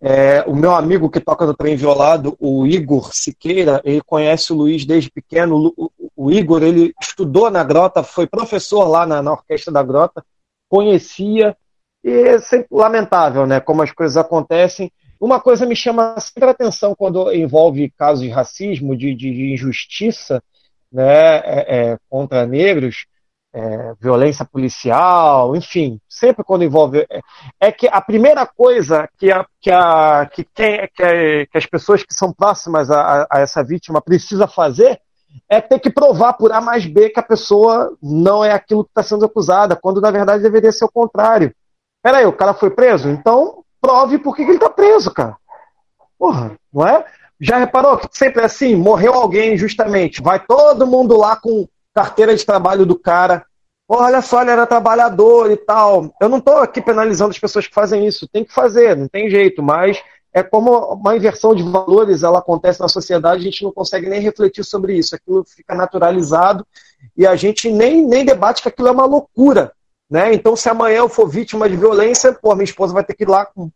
é, o meu amigo que toca no trem violado, o Igor Siqueira, ele conhece o Luiz desde pequeno. O Igor, ele estudou na Grota, foi professor lá na, na Orquestra da Grota, conhecia, e é sempre lamentável, né, como as coisas acontecem. Uma coisa me chama sempre a atenção quando envolve casos de racismo, de, de injustiça, né, é, é, contra negros, é, violência policial, enfim, sempre quando envolve. É, é, que a primeira coisa que, a, que, a, que, quem, que, que as pessoas que são próximas a, a, essa vítima precisa fazer é ter que provar por A mais B que a pessoa não é aquilo que está sendo acusada, quando na verdade deveria ser o contrário. Peraí, o cara foi preso? Então prove por que, que ele está preso, cara. Porra, não é? Já reparou que sempre é assim? Morreu alguém injustamente, vai todo mundo lá com carteira de trabalho do cara. Olha só, ele era trabalhador e tal. Eu não estou aqui penalizando as pessoas que fazem isso. Tem que fazer, não tem jeito. Mas é como uma inversão de valores, ela acontece na sociedade, a gente não consegue nem refletir sobre isso. Aquilo fica naturalizado e a gente nem, nem debate que aquilo é uma loucura. Né? Então, se amanhã eu for vítima de violência, pô, minha esposa vai ter que ir lá com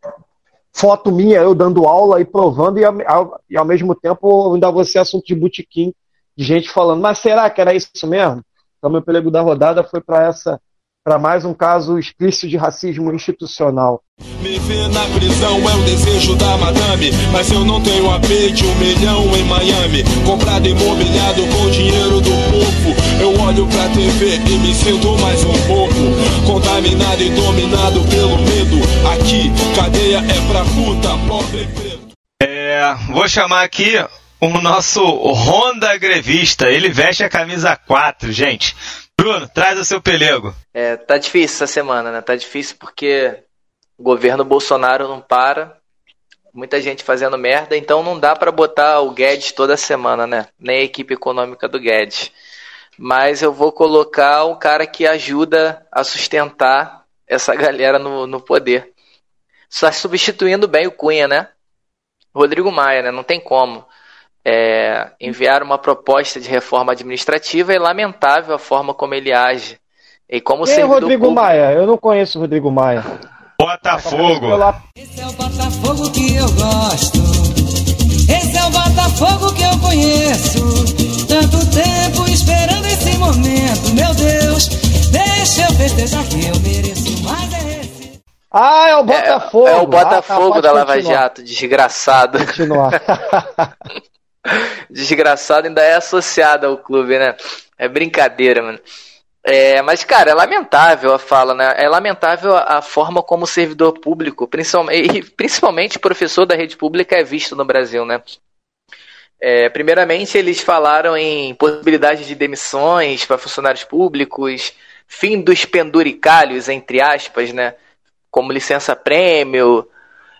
foto minha, eu dando aula e provando, e ao, e ao mesmo tempo ainda ser assunto de botequim de gente falando, mas será que era isso mesmo? Então, meu pelego da rodada foi para essa para mais um caso explícito de racismo institucional. Me ver na prisão é o desejo da madame, mas eu não tenho AP de um milhão em Miami, comprado imobiliado com dinheiro do povo. Eu olho pra TV e me sinto mais um pouco, contaminado e dominado pelo medo. Aqui, cadeia é pra puta, pobre e preto. É, vou chamar aqui o nosso Honda grevista. Ele veste a camisa 4, gente. Bruno, traz o seu pelego. É, tá difícil essa semana, né? Tá difícil porque o governo Bolsonaro não para. Muita gente fazendo merda, então não dá para botar o Guedes toda semana, né? Nem a equipe econômica do Guedes. Mas eu vou colocar um cara que ajuda a sustentar essa galera no, no poder. Só substituindo bem o Cunha, né? Rodrigo Maia, né? Não tem como é, enviar uma proposta de reforma administrativa é lamentável a forma como ele age. E como Quem é Rodrigo público... Maia? Eu não conheço o Rodrigo Maia. Botafogo. Esse é o Botafogo que eu gosto. Esse é o Botafogo que eu conheço. Tanto tempo esperando esse momento, meu Deus. Deixa eu festejar que eu mereço mais é esse. Ah, é o Botafogo. É o Ah, tá, Botafogo da Lava continuar. Jato, desgraçado. Continuar. desgraçado ainda é associado ao clube, né? É brincadeira, mano. É, mas, cara, é lamentável a fala, né? É lamentável a, forma como o servidor público, principalmente, e principalmente professor da rede pública, é visto no Brasil, né? É, primeiramente, eles falaram em possibilidade de demissões para funcionários públicos, fim dos penduricalhos, entre aspas, né? Como licença-prêmio,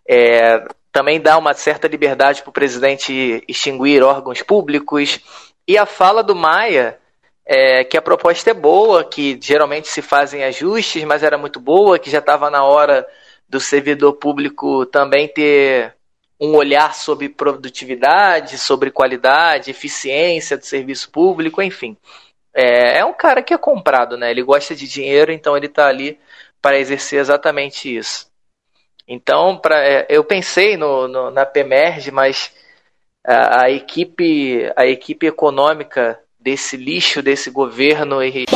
é, também dá uma certa liberdade para o presidente extinguir órgãos públicos. E a fala do Maia é que a proposta é boa, que geralmente se fazem ajustes, mas era muito boa, que já estava na hora do servidor público também ter um olhar sobre produtividade, sobre qualidade, eficiência do serviço público, enfim. É, é um cara que é comprado, né? Ele gosta de dinheiro, então ele está ali para exercer exatamente isso. Então, pra, é, eu pensei no, no, na PEMERG, mas a, a, equipe, a equipe econômica desse lixo desse governo e,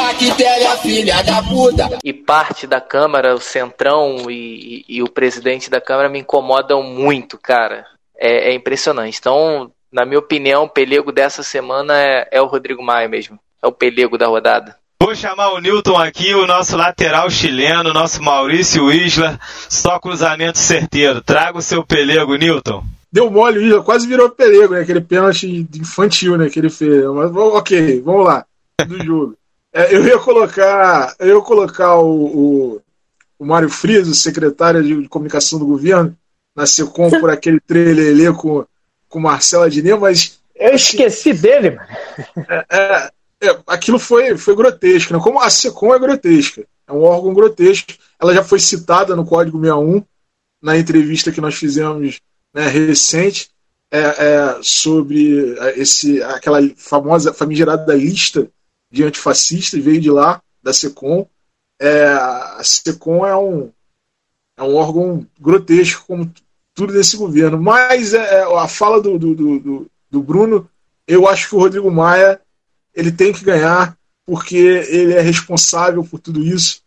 e parte da Câmara, o Centrão e, e, e o presidente da Câmara me incomodam muito, cara. É, é impressionante. Então, na minha opinião, o pelego dessa semana é, é o Rodrigo Maia mesmo. É o pelego da rodada. Vou chamar o Newton aqui, o nosso lateral chileno, nosso Maurício Isla, só cruzamento certeiro. Traga o seu pelego, Newton. Deu mole, o Isla quase virou pelego, né? Aquele pênalti infantil, né? Que ele fez. Mas, ok, vamos lá. Do jogo. É, eu ia colocar, eu ia colocar o, o, o Mário Frias, o secretário de comunicação do governo, na Secom por aquele trailer com, com Marcelo Adnet, mas. Eu esqueci dele, mano. É, é, é, aquilo foi, foi grotesco, né? Como a SECOM é grotesca, é um órgão grotesco. Ela já foi citada no Código 61, na entrevista que nós fizemos né, recente, é, é, sobre esse, aquela famosa, famigerada lista de antifascistas, veio de lá, da SECOM. É, a SECOM é um, é um órgão grotesco, como tudo desse governo. Mas é, a fala do, do, do, do Bruno, eu acho que o Rodrigo Maia ele tem que ganhar porque ele é responsável por tudo isso.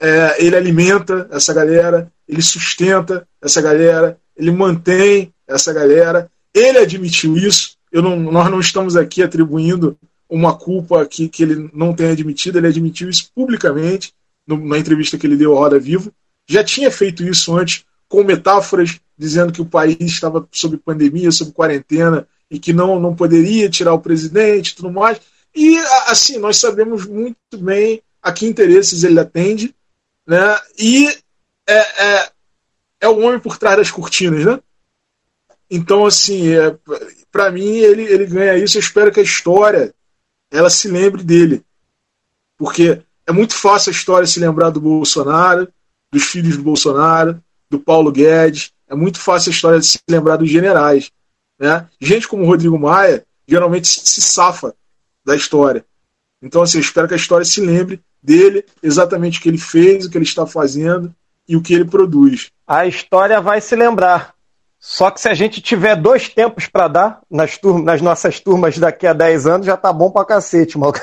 É, ele alimenta essa galera, ele sustenta essa galera, ele mantém essa galera. Ele admitiu isso. Eu não, nós não estamos aqui atribuindo uma culpa que, que ele não tem admitido. Ele admitiu isso publicamente no, na entrevista que ele deu ao Roda Vivo. Já tinha feito isso antes com metáforas dizendo que o país estava sob pandemia, sob quarentena e que não, não poderia tirar o presidente e tudo mais. E, assim, nós sabemos muito bem a que interesses ele atende, né? E é, é, é o homem por trás das cortinas, né? Então, assim, é, para mim, ele, ele ganha isso. Eu espero que a história ela se lembre dele. Porque é muito fácil a história se lembrar do Bolsonaro, dos filhos do Bolsonaro, do Paulo Guedes. É muito fácil a história se lembrar dos generais. Né? Gente como Rodrigo Maia geralmente se safa da história. Então, assim, eu espero que a história se lembre dele, exatamente o que ele fez, o que ele está fazendo e o que ele produz. A história vai se lembrar. Só que se a gente tiver dois tempos para dar nas, turmas, nas nossas turmas daqui a 10 anos, já tá bom pra cacete, mano.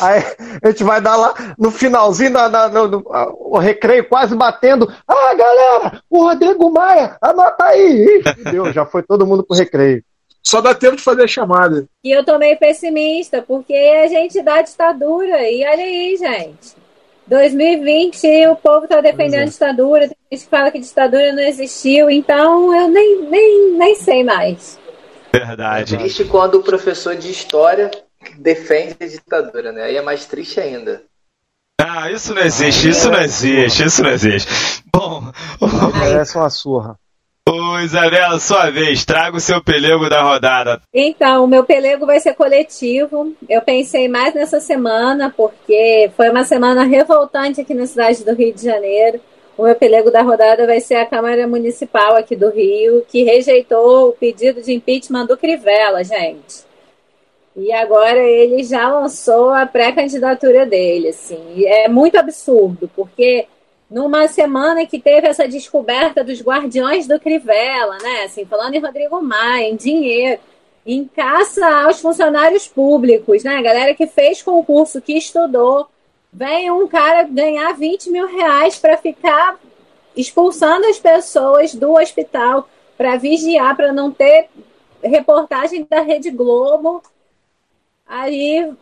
Aí a gente vai dar lá no finalzinho, na, na, no, no, o recreio quase batendo. Ah, galera, o Rodrigo Maia, anota aí. Ih, deu, já foi todo mundo pro recreio. Só dá tempo de fazer a chamada. E eu tô meio pessimista, porque a gente dá ditadura. E olha aí, gente. 2020, o povo tá defendendo a ditadura. Tem gente que fala que ditadura não existiu. Então eu nem, nem, nem sei mais. Verdade. É triste quando o professor de história defende a ditadura, né? Aí é mais triste ainda. Ah, isso não existe, isso não existe, isso não existe. Bom, Merece uma surra. Ô Isabela, sua vez, traga o seu pelego da rodada. Então, o meu pelego vai ser coletivo. Eu pensei mais nessa semana, porque foi uma semana revoltante aqui na cidade do Rio de Janeiro. O meu pelego da rodada vai ser a Câmara Municipal aqui do Rio, que rejeitou o pedido de impeachment do Crivella, gente. E agora ele já lançou a pré-candidatura dele, assim. É muito absurdo, porque numa semana que teve essa descoberta dos guardiões do Crivella, né? Assim, falando em Rodrigo Maia, em dinheiro, em caça aos funcionários públicos, né? A galera que fez concurso, que estudou, vem um cara ganhar 20 mil reais para ficar expulsando as pessoas do hospital para vigiar, para não ter reportagem da Rede Globo. Aí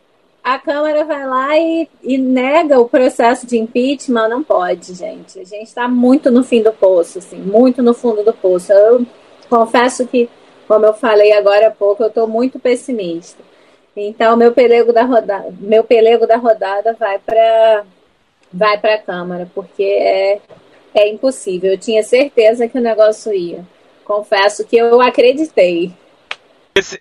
a Câmara vai lá e, e, nega o processo de impeachment, não pode, gente. A gente está muito no fim do poço, assim, muito no fundo do poço. Eu confesso que, como eu falei agora há pouco, eu estou muito pessimista. Então, meu pelego da rodada, meu pelego da rodada vai para vai para a Câmara, porque é, é impossível. Eu tinha certeza que o negócio ia. Confesso que eu acreditei.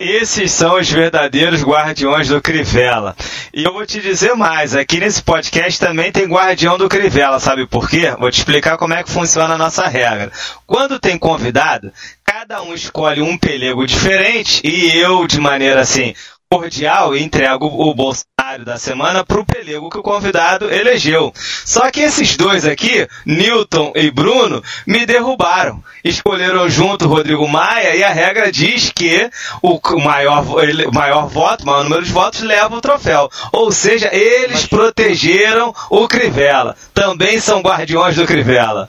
Esses são os verdadeiros guardiões do Crivella. E eu vou te dizer mais, aqui nesse podcast também tem guardião do Crivella, sabe por quê? Vou te explicar como é que funciona a nossa regra. Quando tem convidado, cada um escolhe um pelego diferente e eu, de maneira assim, cordial entrego o Bolsonaro da semana para o pelego que o convidado elegeu. Só que esses dois aqui, Newton e Bruno, me derrubaram. Escolheram junto Rodrigo Maia e a regra diz que o maior, maior voto, o maior número de votos leva o troféu. Ou seja, eles protegeram o Crivella. Também são guardiões do Crivella.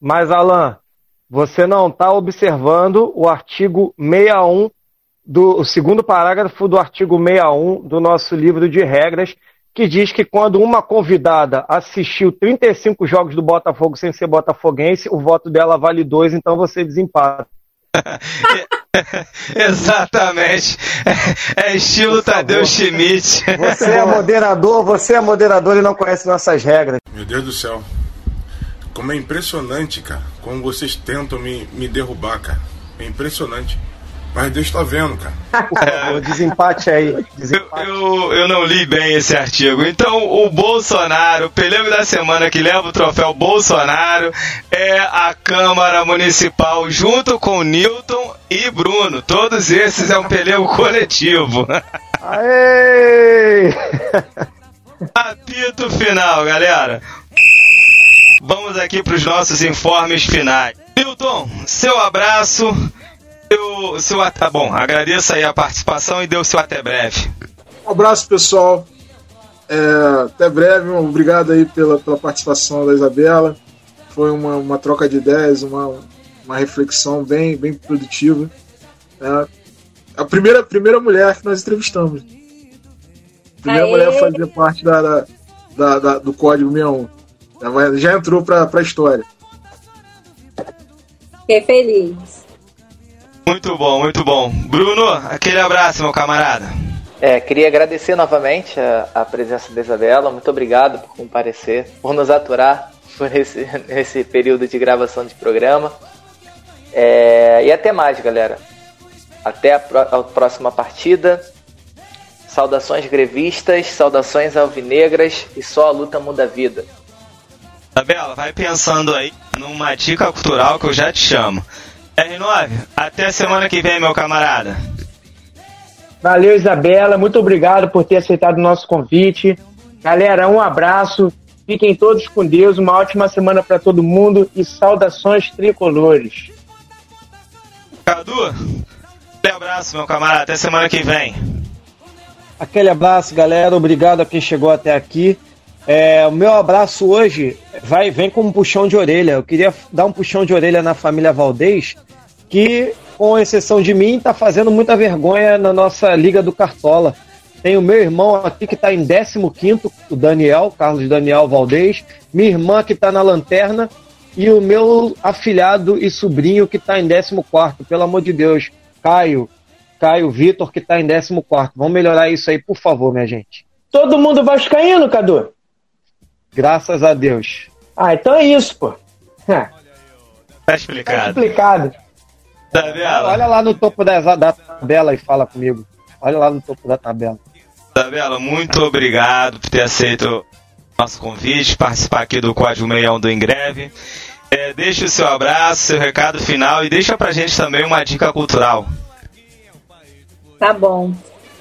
Mas, Alan, você não está observando o artigo 61 do o segundo parágrafo do artigo 61 do nosso livro de regras, que diz que quando uma convidada assistiu 35 jogos do Botafogo sem ser botafoguense, o voto dela vale dois, então você desempata. Exatamente. É, é estilo Tadeu Schmidt. Você é moderador, você é moderador e não conhece nossas regras. Meu Deus do céu. Como é impressionante, cara. Como vocês tentam me, me derrubar, cara. É impressionante. Mas Deus está vendo, cara. É, o desempate aí. Desempate. Eu, eu não li bem esse artigo. Então, o Bolsonaro, o pelego da semana que leva o troféu Bolsonaro é a Câmara Municipal, junto com Newton e Bruno. Todos esses é um pelego coletivo. Aê! Apito final, galera. Vamos aqui para os nossos informes finais. Newton, seu abraço seu, seu tá bom, agradeço aí a participação e deu seu até breve. Um abraço, pessoal. É, até breve, obrigado aí pela, pela participação da Isabela. Foi uma, uma troca de ideias, uma, uma reflexão bem, bem produtiva. É, a primeira, primeira mulher que nós entrevistamos. A primeira Aê. mulher a fazer parte da, da, da, da do Código 61. Já, já entrou para a história. Fiquei feliz. Muito bom, muito bom. Bruno, aquele abraço, meu camarada. É, queria agradecer novamente a, a, presença da Isabela. Muito obrigado por comparecer, por nos aturar por esse, esse período de gravação de programa. É, e até mais, galera. Até a, a próxima partida. Saudações grevistas, saudações alvinegras e só a luta muda a vida. Isabela, vai pensando aí numa dica cultural que eu já te chamo. R9, até semana que vem, meu camarada. Valeu, Isabela. Muito obrigado por ter aceitado o nosso convite. Galera, um abraço. Fiquem todos com Deus. Uma ótima semana para todo mundo e saudações tricolores. Cadu, um abraço, meu camarada. Até semana que vem. Aquele abraço, galera. Obrigado a quem chegou até aqui. É, o meu abraço hoje vai vem com um puxão de orelha. Eu queria dar um puxão de orelha na família Valdez, que, com exceção de mim, está fazendo muita vergonha na nossa Liga do Cartola. Tem o meu irmão aqui que está em 15, o Daniel, Carlos Daniel Valdez, minha irmã que está na lanterna e o meu afilhado e sobrinho que está em 14. Pelo amor de Deus, Caio, Caio Vitor que está em 14. Vamos melhorar isso aí, por favor, minha gente. Todo mundo vascaíno, Cadu? Graças a Deus. Ah, então é isso, pô. Tá explicado. Tá explicado. Tabela. Olha lá no topo da, da tabela e fala comigo. Olha lá no topo da tabela. Tabela, muito obrigado por ter aceito o nosso convite, participar aqui do Código Meião do Ingreve. É, deixa o seu abraço, seu recado final e deixa pra gente também uma dica cultural. Tá bom.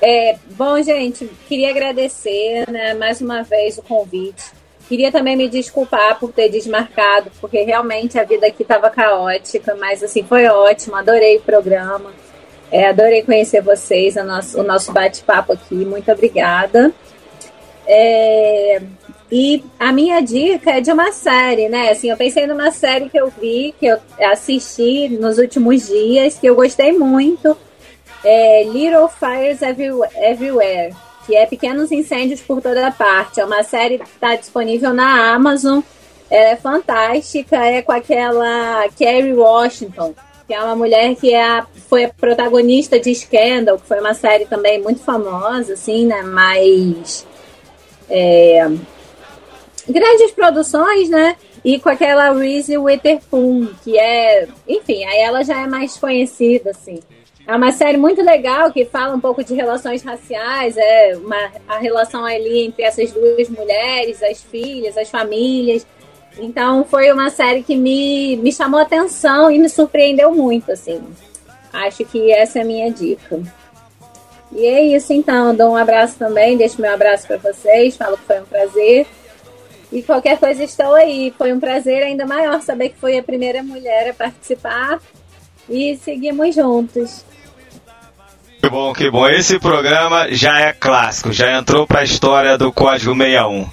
É, bom, gente, queria agradecer né, mais uma vez o convite. Queria também me desculpar por ter desmarcado, porque realmente a vida aqui estava caótica, mas assim, foi ótimo, adorei o programa. É, adorei conhecer vocês, nosso, o nosso bate-papo aqui. Muito obrigada. É, e a minha dica é de uma série, né? Assim, eu pensei numa série que eu vi, que eu assisti nos últimos dias, que eu gostei muito. É Little Fires Everywhere, que é Pequenos Incêndios por Toda Parte. É uma série que está disponível na Amazon. Ela é fantástica, é com aquela Kerry Washington, que é uma mulher que é a, foi a protagonista de Scandal, que foi uma série também muito famosa, assim, né? Mas. É, grandes produções, né? E com aquela Reese Witherspoon, que é, enfim, aí ela já é mais conhecida, assim. É uma série muito legal que fala um pouco de relações raciais, é uma, a relação ali entre essas duas mulheres, as filhas, as famílias. Então foi uma série que me, me chamou atenção e me surpreendeu muito, assim. Acho que essa é a minha dica. E é isso então, dou um abraço também, deixo meu abraço para vocês, falo que foi um prazer. E qualquer coisa estou aí. Foi um prazer ainda maior saber que foi a primeira mulher a participar. E seguimos juntos. Que bom, que bom. Esse programa já é clássico, já entrou para a história do Código 61.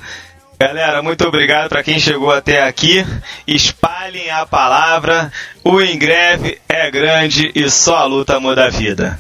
Galera, muito obrigado para quem chegou até aqui. Espalhem a palavra. O Ingreve é grande e só a luta muda a vida.